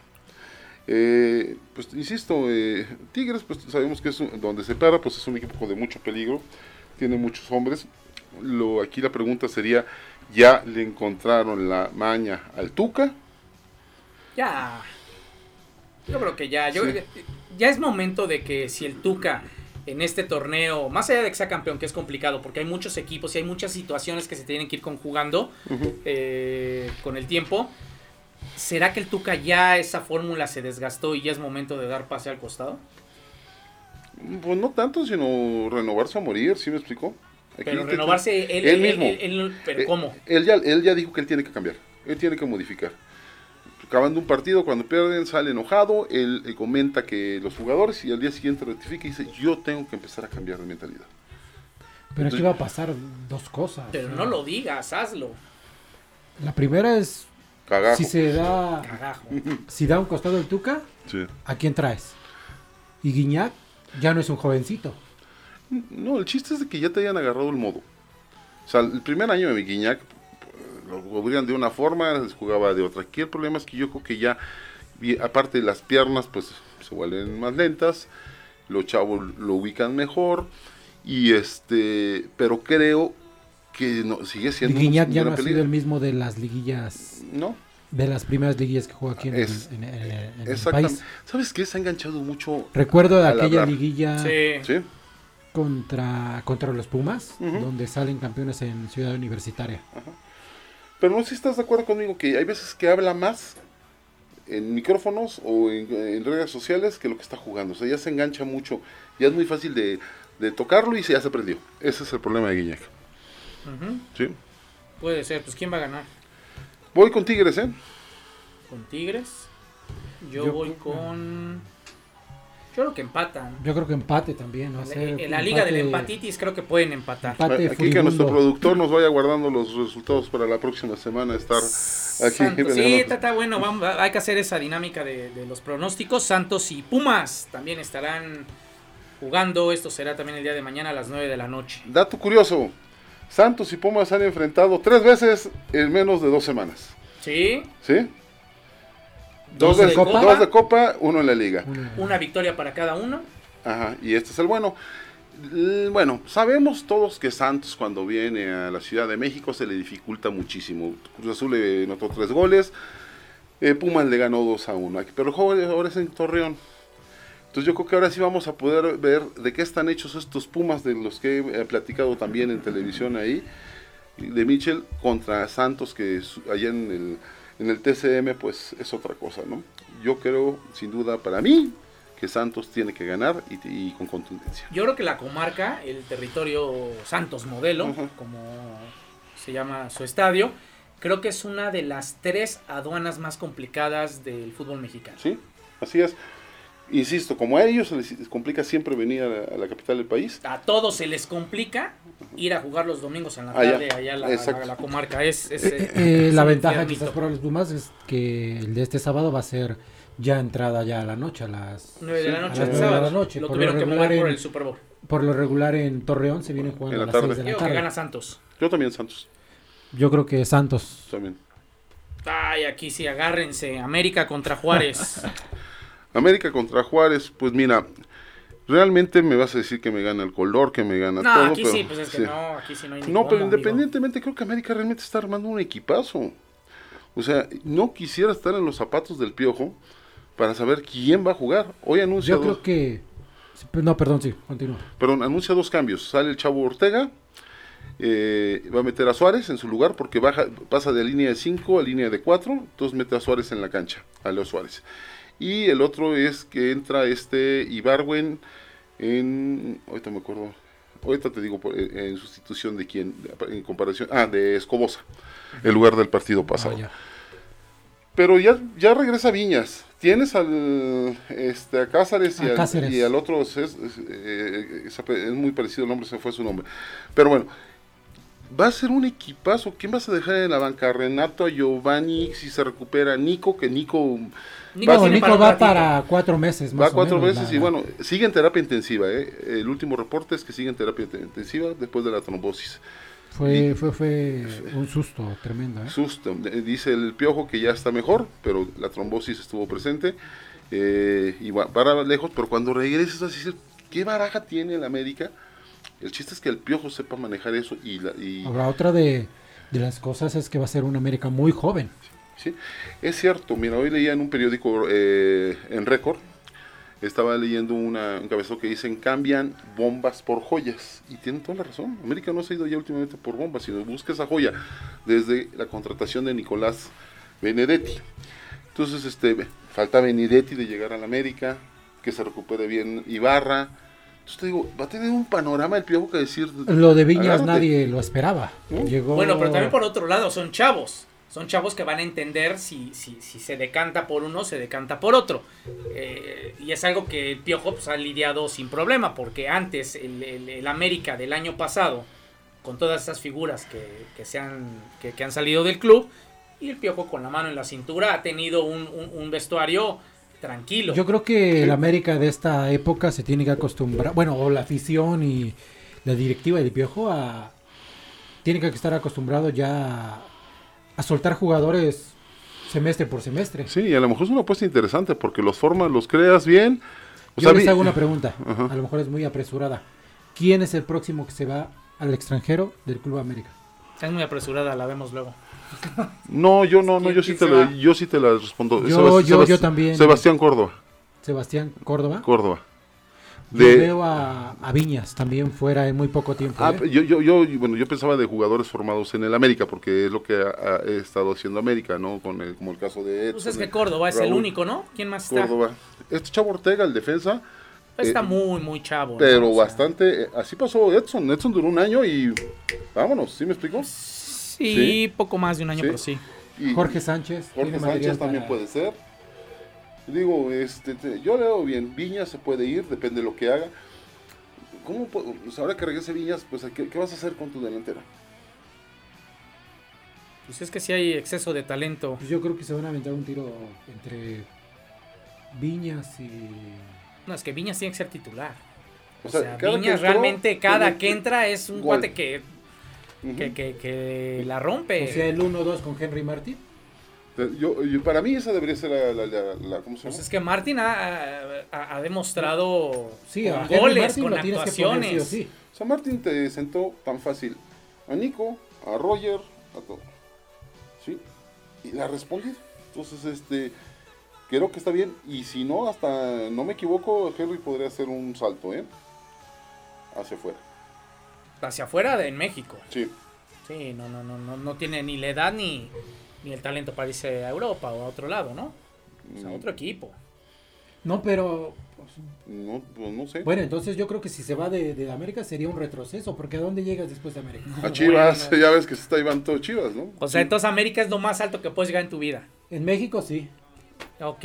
Eh, pues insisto, eh, Tigres, pues sabemos que es un- donde se para, pues es un equipo de mucho peligro, tiene muchos hombres. Lo, aquí la pregunta sería, ¿ya le encontraron la maña al Tuca? Ya. Yo creo que ya. Yo, Sí. Ya es momento de que si el Tuca en este torneo, más allá de que sea campeón, que es complicado, porque hay muchos equipos y hay muchas situaciones que se tienen que ir conjugando eh, con el tiempo. ¿Será que el Tuca ya esa fórmula se desgastó y ya es momento de dar pase al costado? Pues no tanto, sino renovarse a morir, ¿sí me explicó? Aquí Pero renovarse él, él él- mismo. él- él- pero Eh, ¿cómo? Él ya, él ya dijo que él tiene que cambiar, él tiene que modificar. Acabando un partido, cuando pierden, sale enojado, él, comenta que los jugadores y al día siguiente rectifica y dice, yo tengo que empezar a cambiar de mentalidad. Pero aquí va a pasar dos cosas. Pero no lo digas, hazlo. La primera es Cagajo. si se da si da un costado el Tuca, Sí. ¿a quién traes? Y Guiñac ya no es un jovencito. No, el chiste es de que ya te hayan agarrado el modo. O sea, el primer año de Guiñac lo jugaban de una forma, les jugaba de otra. Aquí el problema es que yo creo que ya, aparte de las piernas, pues se vuelven más lentas, los chavos lo ubican mejor, y este, pero creo que no, sigue siendo Guiñac ya no ha sido el mismo de las liguillas, No, de las primeras liguillas que jugó aquí en, el- Es- en- en- en el país. ¿Sabes qué? Se ha enganchado mucho. Recuerdo de aquella hablar. liguilla Sí. ¿Sí? contra, contra los Pumas, donde salen campeones en Ciudad Universitaria. Pero no sé si estás de acuerdo conmigo que hay veces que habla más en micrófonos o en, en redes sociales que lo que está jugando. O sea, ya se engancha mucho. Ya es muy fácil de, de tocarlo y se, ya se prendió. Ese es el problema de Guiñac. ¿sí? Puede ser, pues ¿quién va a ganar? Voy con Tigres, ¿eh? ¿Con Tigres? Yo, Yo voy con... Yo creo que empatan. Yo creo que empate también. Ser En, la empate- liga del empatitis creo que pueden empatar. Empate Aquí que nuestro productor nos vaya guardando los resultados para la próxima semana estar aquí. Santos. Sí, está, está bueno, vamos, hay que hacer esa dinámica de, de los pronósticos. Santos y Pumas también estarán jugando. Esto será también el día de mañana a las 9 de la noche. Dato curioso. Santos y Pumas se han enfrentado tres veces en menos de dos semanas. Sí, ¿Sí? Dos Dos, de Copa. dos de Copa, uno en la Liga. una victoria para cada uno. Ajá, y este es el bueno. Bueno, sabemos todos que Santos cuando viene a la Ciudad de México se le dificulta muchísimo. Cruz Azul le notó tres goles, eh, Pumas le ganó 2 a 1, pero el juego ahora es en Torreón. Entonces yo creo que ahora sí vamos a poder ver de qué están hechos estos Pumas de los que he platicado también en televisión ahí, de Michel contra Santos, que allá en el, en el TCM pues es otra cosa, ¿no? Yo creo, sin duda, para mí, que Santos tiene que ganar y, y con contundencia. Yo creo que la comarca, el territorio Santos Modelo, como se llama su estadio, creo que es una de las tres aduanas más complicadas del fútbol mexicano. ¿Sí? Así es. Insisto, como a ellos se les complica siempre venir a la, a la capital del país, A todos se les complica ir a jugar los domingos en la Allá. tarde allá a la, a comarca. Es, es, Eh, eh, eh, es la ventaja quizás para los Pumas es que el de este sábado va a ser ya entrada ya a la noche, a las 9 de la a noche, las de la noche. Lo Por tuvieron lo que regular mover por en- el Super Bowl. Por lo regular en Torreón se vienen jugando En a la las tarde. 6 de la que tarde. gana Santos. yo también Santos, Yo creo que Santos. también. Ay, aquí sí, agárrense. América contra Juárez. América contra Juárez, pues mira, realmente me vas a decir que me gana el color, que me gana no, todo. aquí pero- sí, pues es que sí. no, aquí sí no hay No, pero amigo. independientemente, creo que América realmente está armando un equipazo. O sea, no quisiera estar en los zapatos del piojo para saber quién va a jugar. Hoy anuncia Yo dos, creo que... No, perdón, sí, continúa. perdón, anuncia dos cambios. Sale el Chavo Ortega, eh, va a meter a Suárez en su lugar porque baja, pasa de línea de 5 a línea de 4, entonces mete a Suárez en la cancha, a Leo Suárez. Y el otro es que entra este Ibarwen en, ahorita me acuerdo, ahorita te digo por- en, sustitución de quién, en comparación, ah, de Escobosa, el lugar del partido pasado. Ah, ya. Pero ya, ya regresa Viñas. Tienes al este, a Cáceres y, A al, Cáceres. y al otro, es, es- eh, es- es muy parecido el nombre, se fue su nombre. Pero bueno, va a ser un equipazo. ¿Quién vas a dejar en la banca? Renato, a Giovanni, si se recupera Nico, que Nico Nico Nico va para cuatro meses más va o cuatro menos, la- y bueno, sigue en terapia intensiva. ¿eh? El último reporte es que sigue en terapia intensiva después de la trombosis. Fue, fue, fue un susto tremendo, ¿eh? Susto. Dice el piojo que ya está mejor, pero la trombosis estuvo presente. eh, y va para lejos, pero cuando regreses vas a decir, ¿qué baraja tiene el América? El chiste es que el piojo sepa manejar eso y, la, y Ahora, otra de, de las cosas es que va a ser un América muy joven. Sí, es cierto. Mira, hoy leía en un periódico eh, en récord, estaba leyendo una, un cabezazo que dicen cambian bombas por joyas. Y tienen toda la razón. América no se ha ido ya últimamente por bombas, sino busca esa joya desde la contratación de Nicolás Benedetti. Entonces, este, falta Benedetti de llegar a la América, que se recupere bien Ibarra. Entonces te digo, va a tener un panorama el piojo que decir. Lo de Viñas agárrate. nadie lo esperaba. ¿No? Llegó... Bueno, pero también por otro lado, son chavos. Son chavos que van a entender si, si, se decanta por uno, se decanta por otro. Eh, y es algo que el Piojo pues, ha lidiado sin problema, porque antes el, América del año pasado, con todas esas figuras que, que, se han, que, han salido del club, y el Piojo con la mano en la cintura ha tenido un vestuario tranquilo. Yo creo que el América de esta época se tiene que acostumbrar, bueno, o la afición y la directiva del Piojo a tiene que estar acostumbrado ya a, soltar jugadores semestre por semestre. Sí, y a lo mejor es una apuesta interesante porque los formas, los creas bien. O Yo sea, les hago una pregunta, a lo mejor es muy apresurada. ¿Quién es el próximo que se va al extranjero del Club América? Es muy apresurada, la vemos luego. No, yo no, no, yo sí ¿Quién te la, yo sí te la respondo. Yo- yo- yo también. Sebastián Córdoba, Sebastián Córdoba. Córdoba. Yo De, veo a, a Viñas también fuera en muy poco tiempo. ah, ¿eh? yo, yo, yo, bueno, yo pensaba de jugadores formados en el América porque es lo que ha, ha estado haciendo América, ¿no? Con el, como el caso de Edson, Pues es que Córdoba es el Raúl único, ¿no? ¿Quién más está? Córdoba. Este Chavo Ortega, el defensa, Está Eh, muy, muy chavo. ¿no? pero O sea, bastante. eh, Así pasó Edson. Edson duró un año y vámonos, ¿sí me explico? Sí, Sí. poco más de un año, Sí. pero sí. Y- Jorge Sánchez. Jorge Sánchez también para- puede ser. Digo, este, te- yo leo bien. Viñas se puede ir, depende de lo que haga. ¿Cómo puedo- pues ahora que regrese Viñas, pues ¿qué, qué vas a hacer con tu delantera? Pues es que sí hay exceso de talento. Pues yo creo que se van a aventar un tiro entre Viñas y. No, es que Viñas tiene que ser titular. O O sea, sea, cada que Viñas entró, realmente, cada que entra es un gol. cuate que, Ujú. que, que, que la rompe. O sea, el 1-2 con Henry Martín. Yo, yo- para mí esa debería ser la, la- la- la- ¿cómo se Pues llama? es que Martín ha, ha- ha demostrado Sí, con a Henry goles, Martin con que poner sí o actuaciones. San Martín te sentó tan fácil a Nico, a Roger, a todo. ¿Sí? Y la respondí. Entonces, este, creo que está bien. Y si no, hasta, no me equivoco, Henry podría hacer un salto, ¿eh? Hacia afuera. Hacia afuera de en México. Sí. Sí, no, no, no, no, no tiene ni la edad ni, ni el talento para irse a Europa o a otro lado, ¿no? O sea, Mm. otro equipo. No, pero No, pues no sé. Bueno, entonces yo creo que si se va de, de América sería un retroceso, porque ¿a dónde llegas después de América? A Chivas, ya ves que se está llevando todo Chivas, ¿no? O sea, entonces América es lo más alto que puedes llegar en tu vida. En México sí. Ok.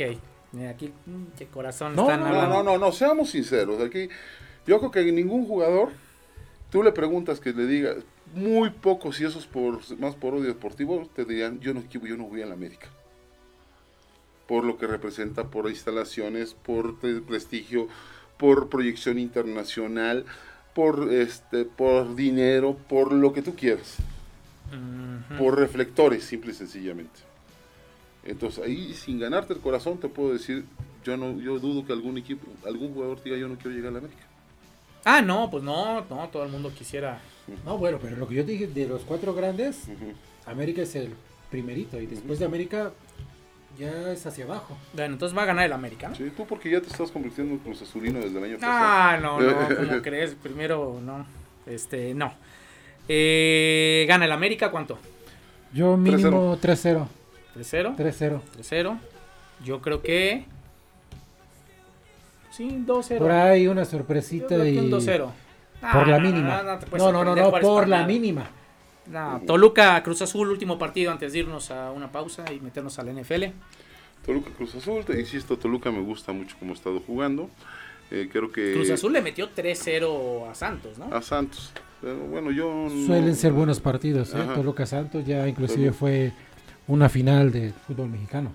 Mira, aquí, mm, qué corazón No, están No, hablando. no, no, no, seamos sinceros. Aquí, yo creo que ningún jugador, tú le preguntas que le diga, muy pocos y esos por más por odio deportivo, te dirían, yo no yo no voy a la América. Por lo que representa, por instalaciones, por pre- prestigio, por proyección internacional, por este, por dinero, por lo que tú quieras. Por reflectores, simple y sencillamente. Entonces ahí sin ganarte el corazón te puedo decir, yo no, yo dudo que algún equipo, algún jugador diga yo no quiero llegar a la América. Ah, no, pues no, no, todo el mundo quisiera. No, bueno, pero lo que yo dije de los cuatro grandes, Ujú. América es el primerito y después de América ya es hacia abajo. Bueno, entonces va a ganar el América, ¿no? Sí, tú porque ya te estás convirtiendo en Cruz Azulino desde el año pasado. Ah, no, no, ¿cómo crees? Primero, no. Este, no. Eh, gana el América, ¿cuánto? Yo mínimo 3-0. 3-0. 3-0. 3-0. Yo creo que. Sí, 2-0. Por ahí una Yo sorpresita creo que y un 2-0. por Ah, la no, mínima. no, no te puedes No, no, no, no, Juárez, por la mínima. No, Toluca, Cruz Azul, último partido antes de irnos a una pausa y meternos al NFL. Toluca Cruz Azul, te insisto, Toluca me gusta mucho como ha estado jugando. Eh, creo que Cruz Azul le metió 3-0 a Santos, ¿no? a Santos. Pero bueno, yo no- Suelen ser buenos partidos, ¿eh? Toluca Santos ya inclusive Toluca. fue una final de fútbol mexicano.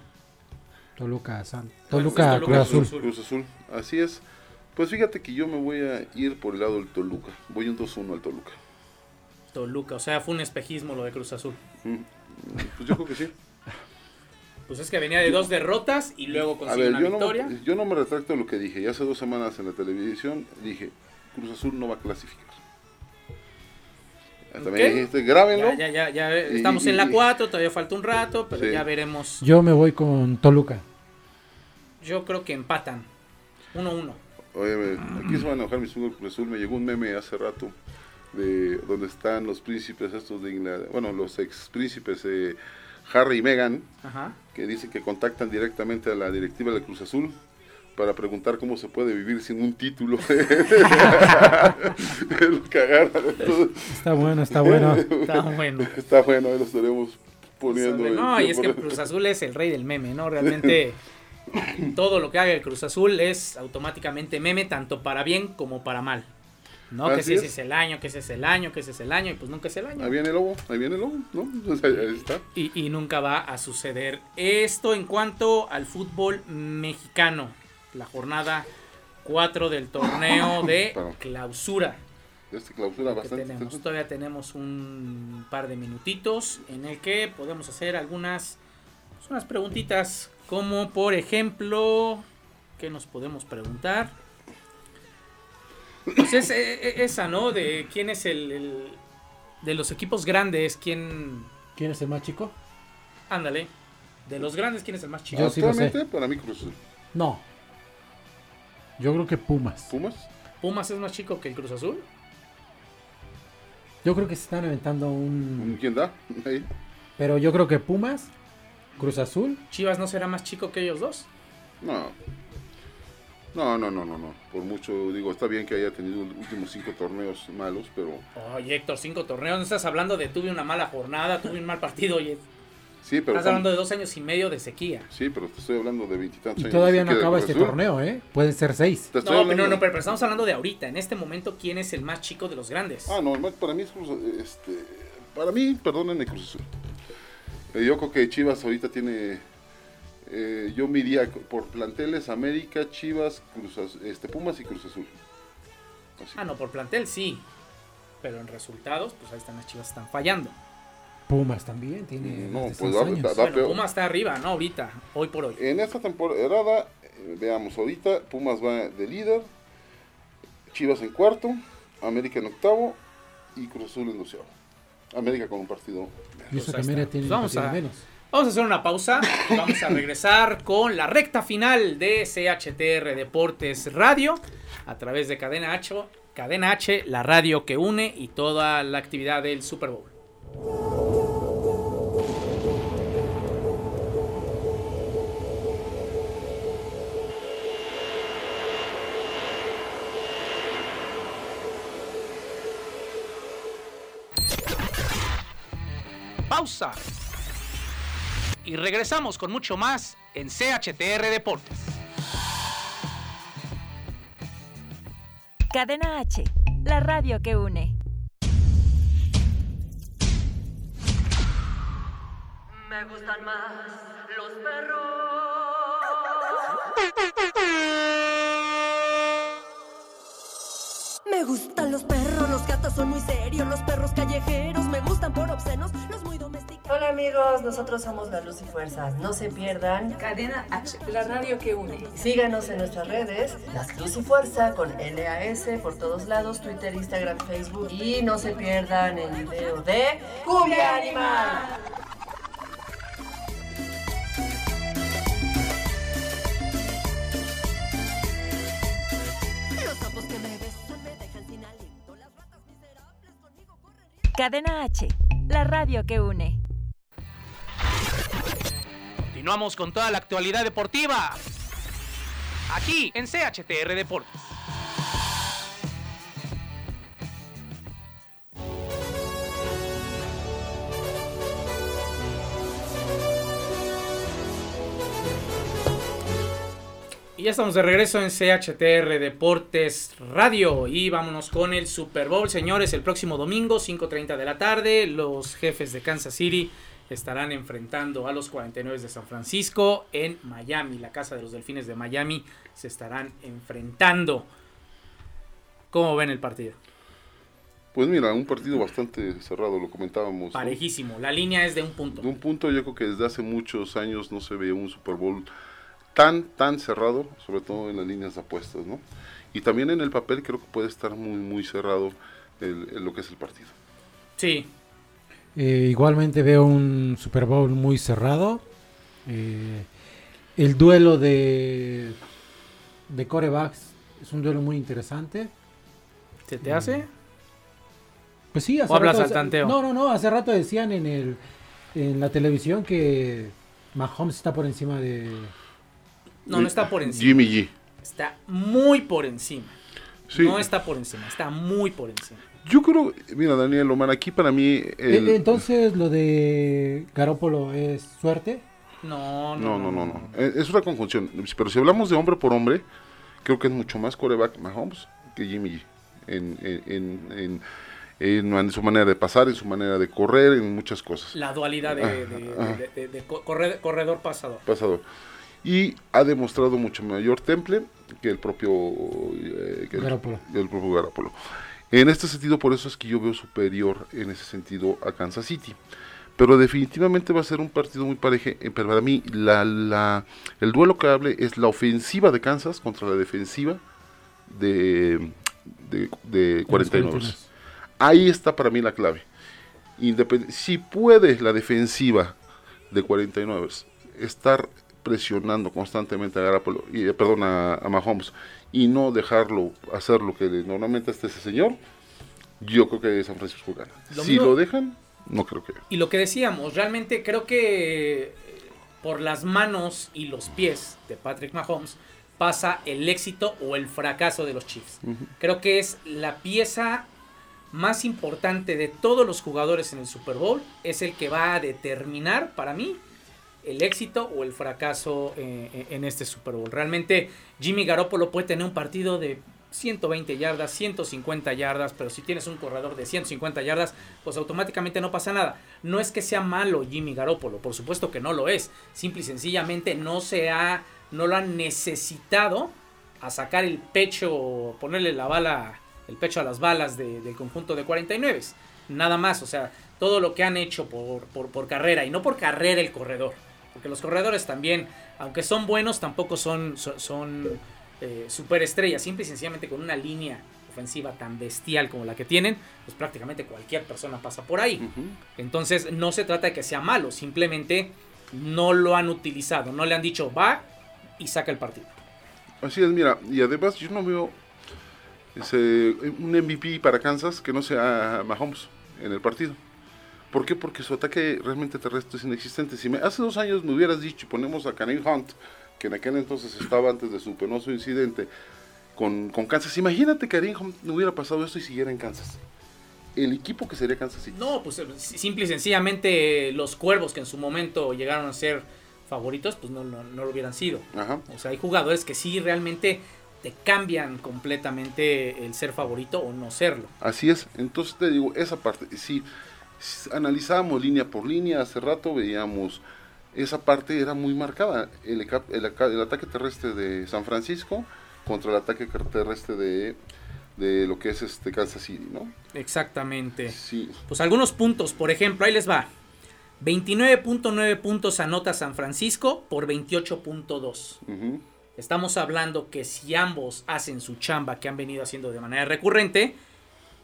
Toluca Santos. Bueno, Toluca Cruz Azul. Cruz Azul, así es. Pues fíjate que yo me voy a ir por el lado del Toluca. Voy un 2-1 al Toluca. Toluca, o sea, fue un espejismo lo de Cruz Azul. Mm, Pues yo creo que sí. Pues es que venía de dos derrotas y luego A consiguió ver, una yo no, victoria. me, yo no me retracto de lo que dije. Ya hace dos semanas en la televisión dije, Cruz Azul no va a clasificar. Ya También dijiste, grábenlo. Ya, ya, ya, estamos y- en la y- 4, todavía falta un rato, pero Sí. ya veremos. Yo me voy con Toluca. Yo creo que empatan. 1-1. Oye, aquí se van a enojar mis Cruz Azul. Me llegó un meme hace rato de donde están los príncipes estos de Inglaterra. Bueno, los ex príncipes eh, Harry y Meghan, Ajá. que dicen que contactan directamente a la directiva del Cruz Azul para preguntar cómo se puede vivir sin un título. Está bueno, está bueno. Está bueno. Está bueno, ahí lo estaremos poniendo. en No, y es que. Cruz Azul es el rey del meme, ¿no? Realmente todo lo que haga el Cruz Azul es automáticamente meme, tanto para bien como para mal. ¿No? que si ese es. el año, que ese es el año, que ese es el año, y pues nunca es el año. Ahí viene el lobo, ahí viene el lobo, ¿no? Ahí, ahí está. Y, y nunca va a suceder. Esto en cuanto al fútbol mexicano. La jornada 4 del torneo de clausura. Este clausura bastante. tenemos. Todavía tenemos un par de minutitos en el que podemos hacer algunas pues, unas preguntitas. Como por ejemplo, ¿qué nos podemos preguntar? Pues es eh, eh, esa, ¿no? De quién es el, el- de los equipos grandes, quién, ¿Quién es el más chico? ándale, de los grandes, quién es el más chico. Yo sí lo sé. Actualmente, para mí Cruz Azul. No. Yo creo que Pumas. Pumas. Pumas es más chico que el Cruz Azul. Yo creo que se están aventando un... ¿Quién da? Ahí. Pero yo creo que Pumas, Cruz Azul, Chivas no será más chico que ellos dos. No. No, no, no, no, no. Por mucho, digo, está bien que haya tenido los últimos cinco torneos malos, pero Oye, Héctor, cinco torneos. No estás hablando de tuve una mala jornada, tuve un mal partido. Oye, sí, pero estás hablando de dos años y medio de sequía. sí, pero te estoy hablando de veintitantos y años. todavía no acaba este Azul. torneo, ¿eh? Pueden ser seis. Te estoy No, hablando- pero no, pero, pero estamos hablando de ahorita. En este momento, ¿quién es el más chico de los grandes? Ah, no, para mí es Cruz este, para mí, perdónenme Cruz Azul. Yo creo que Chivas ahorita tiene eh, yo miría por planteles América, Chivas, Cruz este Pumas y Cruz Azul. Así. Ah, no, por plantel sí. Pero en resultados, pues ahí están las chivas, están fallando. Pumas también tiene No, pues da- años. da- da- Bueno, peor. Pumas está arriba, ¿no? Ahorita, hoy por hoy. En esta temporada, eh, veamos ahorita, Pumas va de líder, Chivas en cuarto, América en octavo y Cruz Azul en doceavo. América con un partido. Y eso Pues que tiene Pues vamos a- menos. Vamos a hacer una pausa y vamos a regresar con la recta final de CHTR Deportes Radio a través de Cadena H, Cadena H, la radio que une y toda la actividad del Super Bowl. Pausa. Y regresamos con mucho más en CHTR Deportes. Cadena H, la radio que une. Me gustan más los perros. Me gustan los perros, los gatos son muy serios, los perros callejeros me gustan por obscenos, los muy domesticados. Hola amigos, nosotros somos La Luz y Fuerza. No se pierdan Cadena H, la radio que une. Síganos en nuestras redes, Las Luz y Fuerza con LAS por todos lados, Twitter, Instagram, Facebook y no se pierdan el video de Cumbia Animal. Los sapos que me besan me dejan sin aliento, las ratas miserables conmigo corren Cadena H, la radio que une. Continuamos con toda la actualidad deportiva. Aquí en CHTR Deportes. Y ya estamos de regreso en CHTR Deportes Radio y vámonos con el Super Bowl, señores, el próximo domingo, 5.30 de la tarde, los jefes de Kansas City estarán enfrentando a los 49 de San Francisco en Miami, la casa de los Delfines de Miami se estarán enfrentando. ¿Cómo ven el partido? Pues mira, un partido bastante cerrado, lo comentábamos. ¿no? Parejísimo, la línea es de un punto. De un punto yo creo que desde hace muchos años no se ve un Super Bowl tan, tan cerrado, sobre todo en las líneas de apuestas, ¿no? Y también en el papel creo que puede estar muy, muy cerrado el- el- lo que es el partido. Sí, Eh, igualmente veo un Super Bowl muy cerrado. Eh, el duelo de, de corebacks es un duelo muy interesante. ¿se te hace? Pues sí, hace ¿O hablas rato- al tanteo? No, no, no, hace rato decían en el en la televisión que Mahomes está por encima de No, no está por encima. Jimmy G. Está muy por encima. Sí. No está por encima, está muy por encima. Yo creo, mira Daniel Omar, aquí para mí... el- Eh, Entonces lo de Garópolo es suerte. No, No, no, no, no. Eh, Es una conjunción. Pero si hablamos de hombre por hombre, creo que es mucho más coreback Mahomes que Jimmy G. En, en, en, en- en su manera de pasar, en su manera de correr, en muchas cosas. La dualidad de, de- Ajá. de- de- de co- corre- corredor pasador. Y ha demostrado mucho mayor temple que el propio, eh, que el, Garoppolo. el propio Garoppolo. En este sentido, por eso es que yo veo superior en ese sentido a Kansas City. Pero definitivamente va a ser un partido muy parejo. eh, Pero para mí, la, la- el duelo que hable es la ofensiva de Kansas contra la defensiva de, de, de 49. Ahí está para mí la clave. Independ- si puede la defensiva de 49 estar presionando constantemente a Garoppolo, y, eh, perdón, a, a Mahomes y no dejarlo hacer lo que normalmente hace ese señor, yo creo que San Francisco gana. Lo si mismo- lo dejan, no creo que. Y lo que decíamos, realmente creo que eh, por las manos y los pies de Patrick Mahomes pasa el éxito o el fracaso de los Chiefs. Creo que es la pieza más importante de todos los jugadores en el Super Bowl. Es el que va a determinar para mí el éxito o el fracaso eh, en este Super Bowl. Realmente Jimmy Garoppolo puede tener un partido de 120 yardas, 150 yardas, pero si tienes un corredor de 150 yardas, pues automáticamente no pasa nada. No es que sea malo Jimmy Garoppolo, por supuesto que no lo es. Simple y sencillamente no se ha, no lo han necesitado a sacar el pecho, ponerle la bala, el pecho a las balas de- del conjunto de 49. Nada más, o sea, todo lo que han hecho por, por carrera y no por carrera el corredor. Porque los corredores también, aunque son buenos, tampoco son, son, son, eh, superestrellas. Simple y sencillamente con una línea ofensiva tan bestial como la que tienen, pues prácticamente cualquier persona pasa por ahí. Entonces no se trata de que sea malo, simplemente no lo han utilizado, no le han dicho va y saca el partido. Así es, mira, y además yo no veo ese, un MVP para Kansas que no sea Mahomes en el partido. ¿Por qué? Porque su ataque realmente terrestre es inexistente. Si me, hace dos años me hubieras dicho, ponemos a Kareem Hunt, que en aquel entonces estaba antes de su penoso incidente con, con Kansas, imagínate que Kareem Hunt no hubiera pasado esto y siguiera en Kansas. el equipo que sería Kansas City. No, pues eh, simple y sencillamente los cuervos que en su momento llegaron a ser favoritos, pues no, no, no lo hubieran sido. Ajá. O sea, hay jugadores que sí realmente te cambian completamente el ser favorito o no serlo. Así es, entonces te digo, esa parte, si analizábamos línea por línea, hace rato veíamos, esa parte era muy marcada, el, ataque terrestre de San Francisco contra el ataque terrestre de, de lo que es este Kansas City, ¿no? Exactamente. Sí. Pues algunos puntos, por ejemplo, ahí les va. 29.9 puntos anota San Francisco por 28.2. Ujú. Estamos hablando que si ambos hacen su chamba que han venido haciendo de manera recurrente,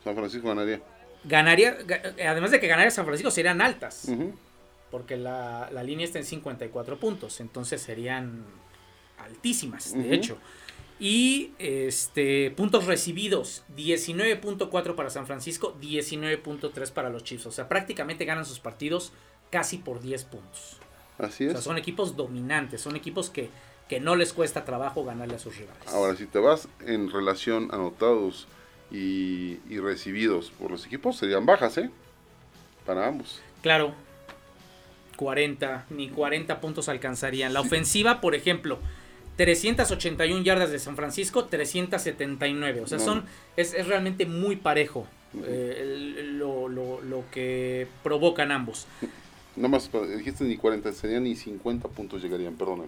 San Francisco ganaría. Ganaría, ga- además de que ganaría San Francisco, serían altas. Porque la, la línea está en 54 puntos, entonces serían altísimas, de hecho. Y este puntos recibidos, 19.4 para San Francisco, 19.3 para los Chiefs. O sea, prácticamente ganan sus partidos casi por 10 puntos. Así O es. sea, son equipos dominantes, son equipos que, que no les cuesta trabajo ganarle a sus rivales. Ahora, si te vas en relación anotados y, y recibidos por los equipos, serían bajas, ¿eh? Para ambos. Claro, 40, ni 40 puntos alcanzarían. La ofensiva, por ejemplo, 381 yardas de San Francisco, 379. O sea, No. son es, es realmente muy parejo eh, lo, lo- lo que provocan ambos. Nada más, dijiste ni 40, serían ni 50 puntos llegarían, perdona.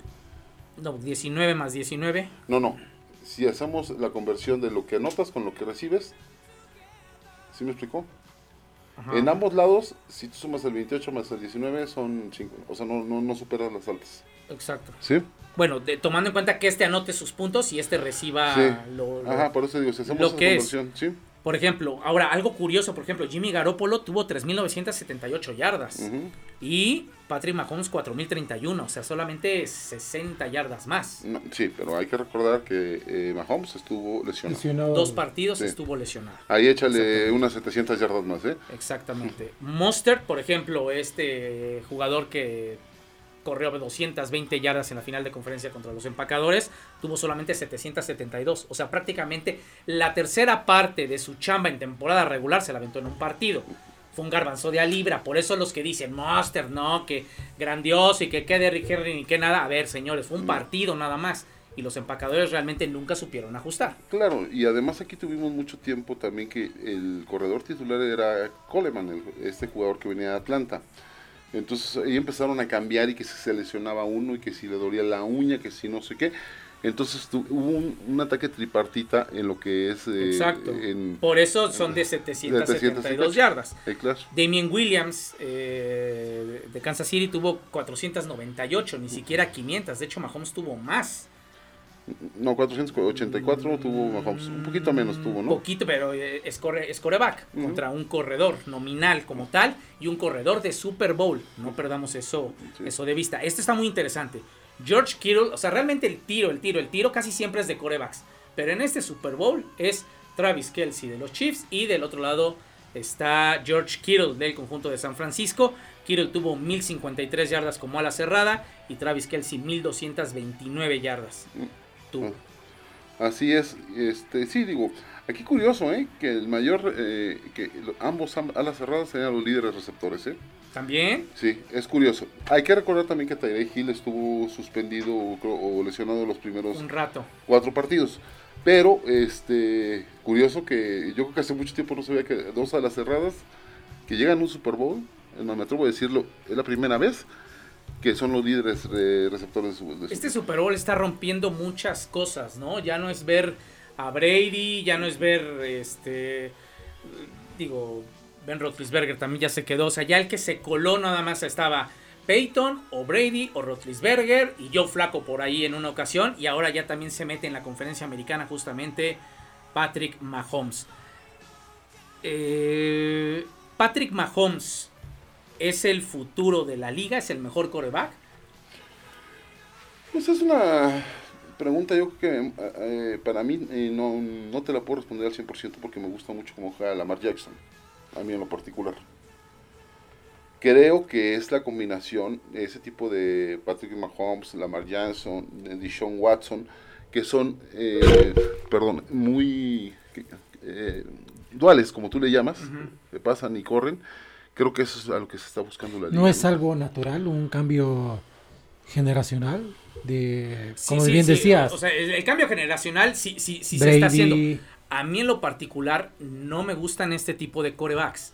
No, 19 más 19. No, no. Si hacemos la conversión de lo que anotas con lo que recibes, ¿sí me explicó? Ajá. En ambos lados, si tú sumas el 28 más el 19, son 5. O sea, no, no, no superas las altas. Exacto. ¿Sí? Bueno, de- tomando en cuenta que este anote sus puntos y este reciba sí. lo, lo- Ajá, por eso digo, si hacemos lo esa que es. conversión, ¿sí? Por ejemplo, ahora algo curioso, por ejemplo, Jimmy Garoppolo tuvo 3.978 yardas Ujú. y Patrick Mahomes 4.031, o sea, solamente 60 yardas más. No, sí, pero hay que recordar que eh, Mahomes estuvo lesionado. Dos partidos Sí. estuvo lesionado. Ahí échale unas 700 yardas más, ¿eh? Exactamente. Mostert, por ejemplo, este jugador que corrió 220 yardas en la final de conferencia contra los empacadores, tuvo solamente 772. O sea, prácticamente la tercera parte de su chamba en temporada regular se la aventó en un partido. Fue un garbanzo de a libra. Por eso los que dicen, Mostert, no, que grandioso y que quede Rick Henry ni que nada. A ver, señores, fue un partido nada más. Y los empacadores realmente nunca supieron ajustar. Claro, y además aquí tuvimos mucho tiempo también que el corredor titular era Coleman, el- este jugador que venía de Atlanta. Entonces ahí empezaron a cambiar y que si se lesionaba uno y que si le dolía la uña, que si no sé qué. Entonces tu- hubo un, un ataque tripartita en lo que es... eh, Exacto. en- Por eso son de 772 yardas. Eh, claro. Damien Williams eh, de Kansas City tuvo 498, ni siquiera 500. De hecho, Mahomes tuvo más. No, 484 tuvo Mahomes. Un poquito menos tuvo, ¿no? poquito, pero eh, es, corre- es coreback contra un corredor nominal como tal y un corredor de Super Bowl. No perdamos eso, eso de vista. Este está muy interesante. George Kittle, o sea, realmente el tiro, el tiro, el tiro casi siempre es de corebacks. Pero en este Super Bowl es Travis Kelsey de los Chiefs y del otro lado está George Kittle del conjunto de San Francisco. Kittle tuvo 1053 yardas como ala cerrada y Travis Kelsey 1229 yardas. Tuvo. Así es, este, sí, digo, aquí curioso, ¿eh? Que el mayor, eh, que ambos am- alas cerradas serían los líderes receptores, ¿eh? También Sí, es curioso. Hay que recordar también que Tyree Hill estuvo suspendido o, o lesionado los primeros un rato. cuatro partidos. Pero, este, curioso que yo creo que hace mucho tiempo no sabía que dos alas cerradas que llegan a un Super Bowl, es más, me atrevo a decirlo, es la primera vez que son los líderes eh, receptores de su, de su- Este Super Bowl está rompiendo muchas cosas, ¿no? Ya no es ver a Brady, ya no es ver, este, digo, Ben Roethlisberger también ya se quedó, o sea, ya el que se coló nada más estaba Peyton o Brady o Roethlisberger y Joe Flaco por ahí en una ocasión y ahora ya también se mete en la conferencia americana justamente Patrick Mahomes. Eh, Patrick Mahomes es el futuro de la liga, es el mejor coreback. Pues es una pregunta, yo creo que eh, para mí eh, no, no te la puedo responder al 100% porque me gusta mucho cómo juega Lamar Jackson, a mí en lo particular. Creo que es la combinación, ese tipo de Patrick Mahomes, Lamar Jackson, de Deshaun Watson, que son, eh, perdón, muy, eh, duales, como tú le llamas, que pasan y corren. Creo que eso es a lo que se está buscando la liga. ¿No es algo natural, un cambio generacional? De, Sí, como sí, bien sí, decías, O sea, el, el cambio generacional sí, sí, sí se está haciendo. A mí en lo particular no me gustan este tipo de corebacks.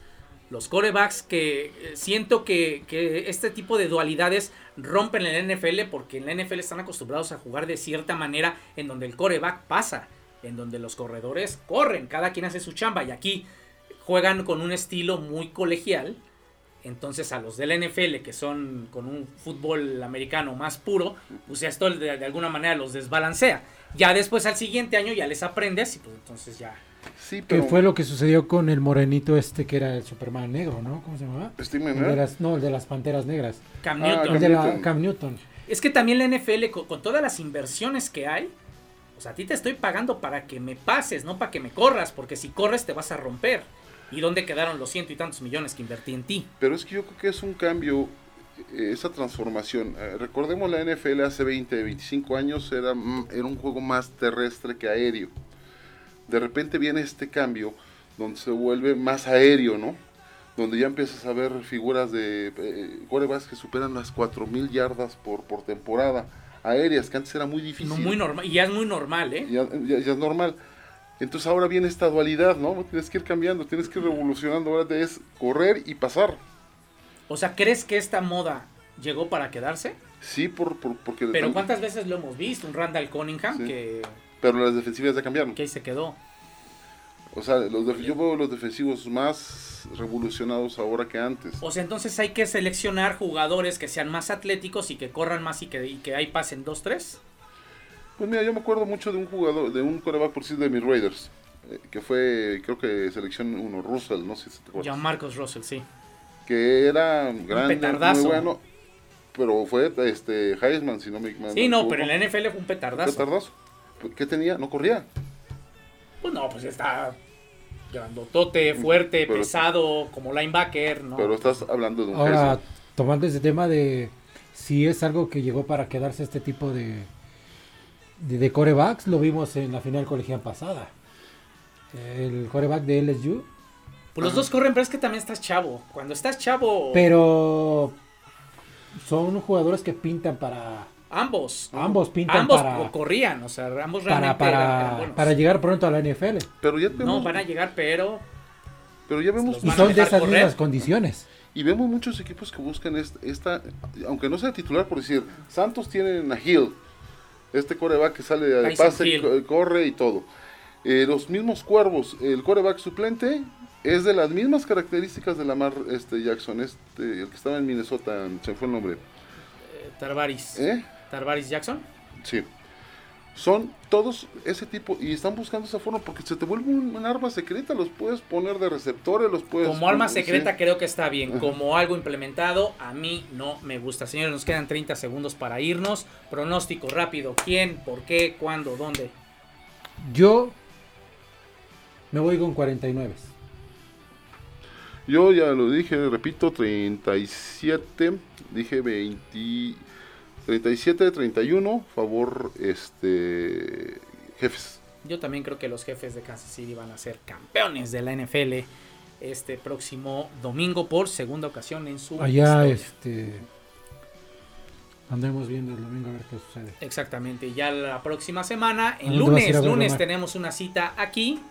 Los corebacks que eh, siento que, que este tipo de dualidades rompen en la NFL porque en la NFL están acostumbrados a jugar de cierta manera en donde el coreback pasa, en donde los corredores corren, cada quien hace su chamba y aquí juegan con un estilo muy colegial. Entonces a los de la NFL que son con un fútbol americano más puro, pues esto de, de alguna manera los desbalancea. Ya después al siguiente año ya les aprendes y pues entonces ya. Sí, que fue lo que sucedió con el morenito este que era el Superman negro, ¿no? ¿Cómo se llamaba? Steve El de Maynard. las- no, el de las Panteras Negras. Cam Ah, Newton. El de la- Cam Newton. Es que también la NFL, con, con todas las inversiones que hay, o sea, a ti te estoy pagando para que me pases, no para que me corras, porque si corres te vas a romper. ¿Y dónde quedaron los ciento y tantos millones que invertí en ti? Pero es que yo creo que es un cambio, eh, esa transformación. Eh, recordemos la NFL hace 20, 25 años era, mm, era un juego más terrestre que aéreo. De repente viene este cambio donde se vuelve más aéreo, ¿no? Donde ya empiezas a ver figuras de eh, quarterbacks que superan las 4.000 yardas por, por temporada aéreas, que antes era muy difícil. No, muy normal, y ya es muy normal, ¿eh? ya, ya- ya es normal. Entonces ahora viene esta dualidad, ¿no? Tienes que ir cambiando, tienes que ir revolucionando. Ahora es correr y pasar. O sea, ¿crees que esta moda llegó para quedarse? Sí, por, por- porque... Pero ¿cuántas veces lo hemos visto? Un Randall Cunningham Sí. que, pero las defensivas ya cambiaron. que ahí se quedó. O sea, los def- yo veo los defensivos más revolucionados ahora que antes. O sea, entonces hay que seleccionar jugadores que sean más atléticos y que corran más y que, y que ahí pasen 2-3. Pues mira, yo me acuerdo mucho de un jugador, de un coreback por decir de mis Raiders, eh, que fue, creo que selección uno, Russell, no sé si te acuerdas. John Marcos Russell, sí. Que era grande, petardazo. muy bueno, pero fue este Heisman, si no me me Sí, no, equivoco. pero en la NFL fue un petardazo. Petardazo. ¿Qué tenía? No corría. Pues no, pues está grandotote, fuerte, Pero- pesado, como linebacker, ¿no? Pero estás hablando de un Ahora, Heisman. tomando ese tema de si es algo que llegó para quedarse este tipo de, de, de corebacks, lo vimos en la final colegial pasada. El coreback de LSU, Pues los dos corren, pero es que también estás chavo. Cuando estás chavo, pero son jugadores que pintan para ambos. ambos pintan ambos para, co- corrían, o sea, ambos para, realmente eran- eran para, buenos. para llegar pronto a la NFL. Pero ya No, vemos, van a llegar, pero pero ya vemos Y son de esas correr. mismas condiciones. Y vemos muchos equipos que buscan est- esta, aunque no sea titular por decir, Santos tienen a Hill, este coreback que sale de Tyson pase, Hill. corre y todo. Eh, los mismos cuervos, el coreback suplente es de las mismas características de Lamar este, Jackson, este, el que estaba en Minnesota, se fue el nombre. eh, Tarvaris. ¿Eh? Tarvaris Jackson. Sí. Son todos ese tipo y están buscando esa forma porque se te vuelve un, un arma secreta, los puedes poner de receptores, los puedes... Como arma sí. secreta creo que está bien. Como algo implementado, a mí no me gusta. Señores, nos quedan 30 segundos para irnos. Pronóstico rápido. ¿Quién? ¿Por qué? ¿Cuándo? ¿Dónde? Yo me voy con 49. Yo ya lo dije, repito, 37, dije 20, 37, 31, favor, este, jefes. Yo también creo que los jefes de Kansas City van a ser campeones de la NFL este próximo domingo por segunda ocasión en su Allá historia. este andremos viendo el domingo a ver qué sucede. Exactamente, ya la próxima semana, ¿A en dónde vas a ir lunes, lunes tenemos una cita aquí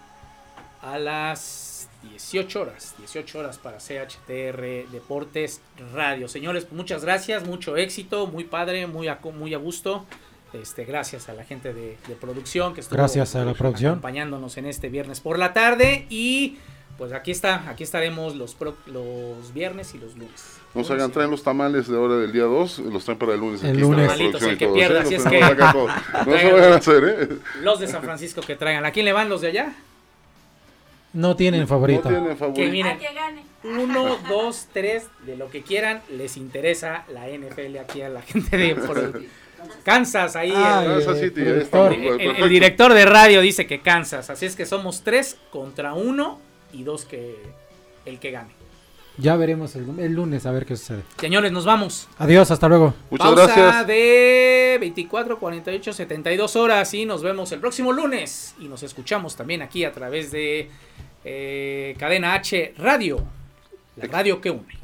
a las 18 horas, 18 horas para CHTR Deportes Radio. Señores, muchas gracias, mucho éxito, muy padre, muy a, muy a gusto. Este, gracias a la gente de, de producción que estuvo Gracias a la producción. acompañándonos en este viernes por la tarde y pues aquí está, aquí estaremos los pro- los viernes y los lunes. Nos hagan traen los tamales de ahora del día 2, los traen para el lunes. El aquí lunes. El que pierda, ¿eh? es que-. No se vayan a hacer, ¿eh? Los de San Francisco que traigan. ¿A quién le van los de allá? No tienen favorito. No tienen Que favorito. miren, que gane. uno, dos, tres, de lo que quieran, les interesa la NFL aquí a la gente de por- Kansas, ahí Ay, el, Kansas City, el- el perfecto. director de radio dice que Kansas, así es que somos tres contra uno y dos que el que gane. Ya veremos el, el lunes a ver qué sucede. Señores, nos vamos. Adiós, hasta luego. Muchas Pausa gracias. de 24, 48, 72 horas y nos vemos el próximo lunes y nos escuchamos también aquí a través de eh, Cadena H Radio, la radio que une.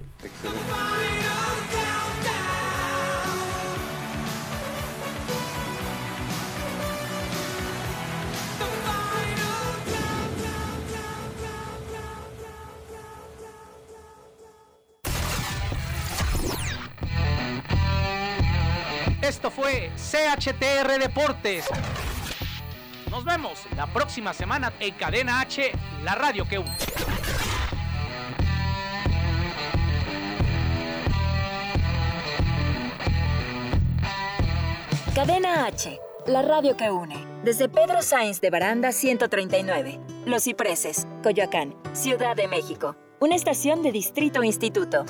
Esto fue CHTR Deportes. Nos vemos la próxima semana en Cadena H, la radio que une. Cadena H, la radio que une. Desde Pedro Sáenz de Baranda 139, Los Cipreses, Coyoacán, Ciudad de México. Una estación de Distrito Instituto.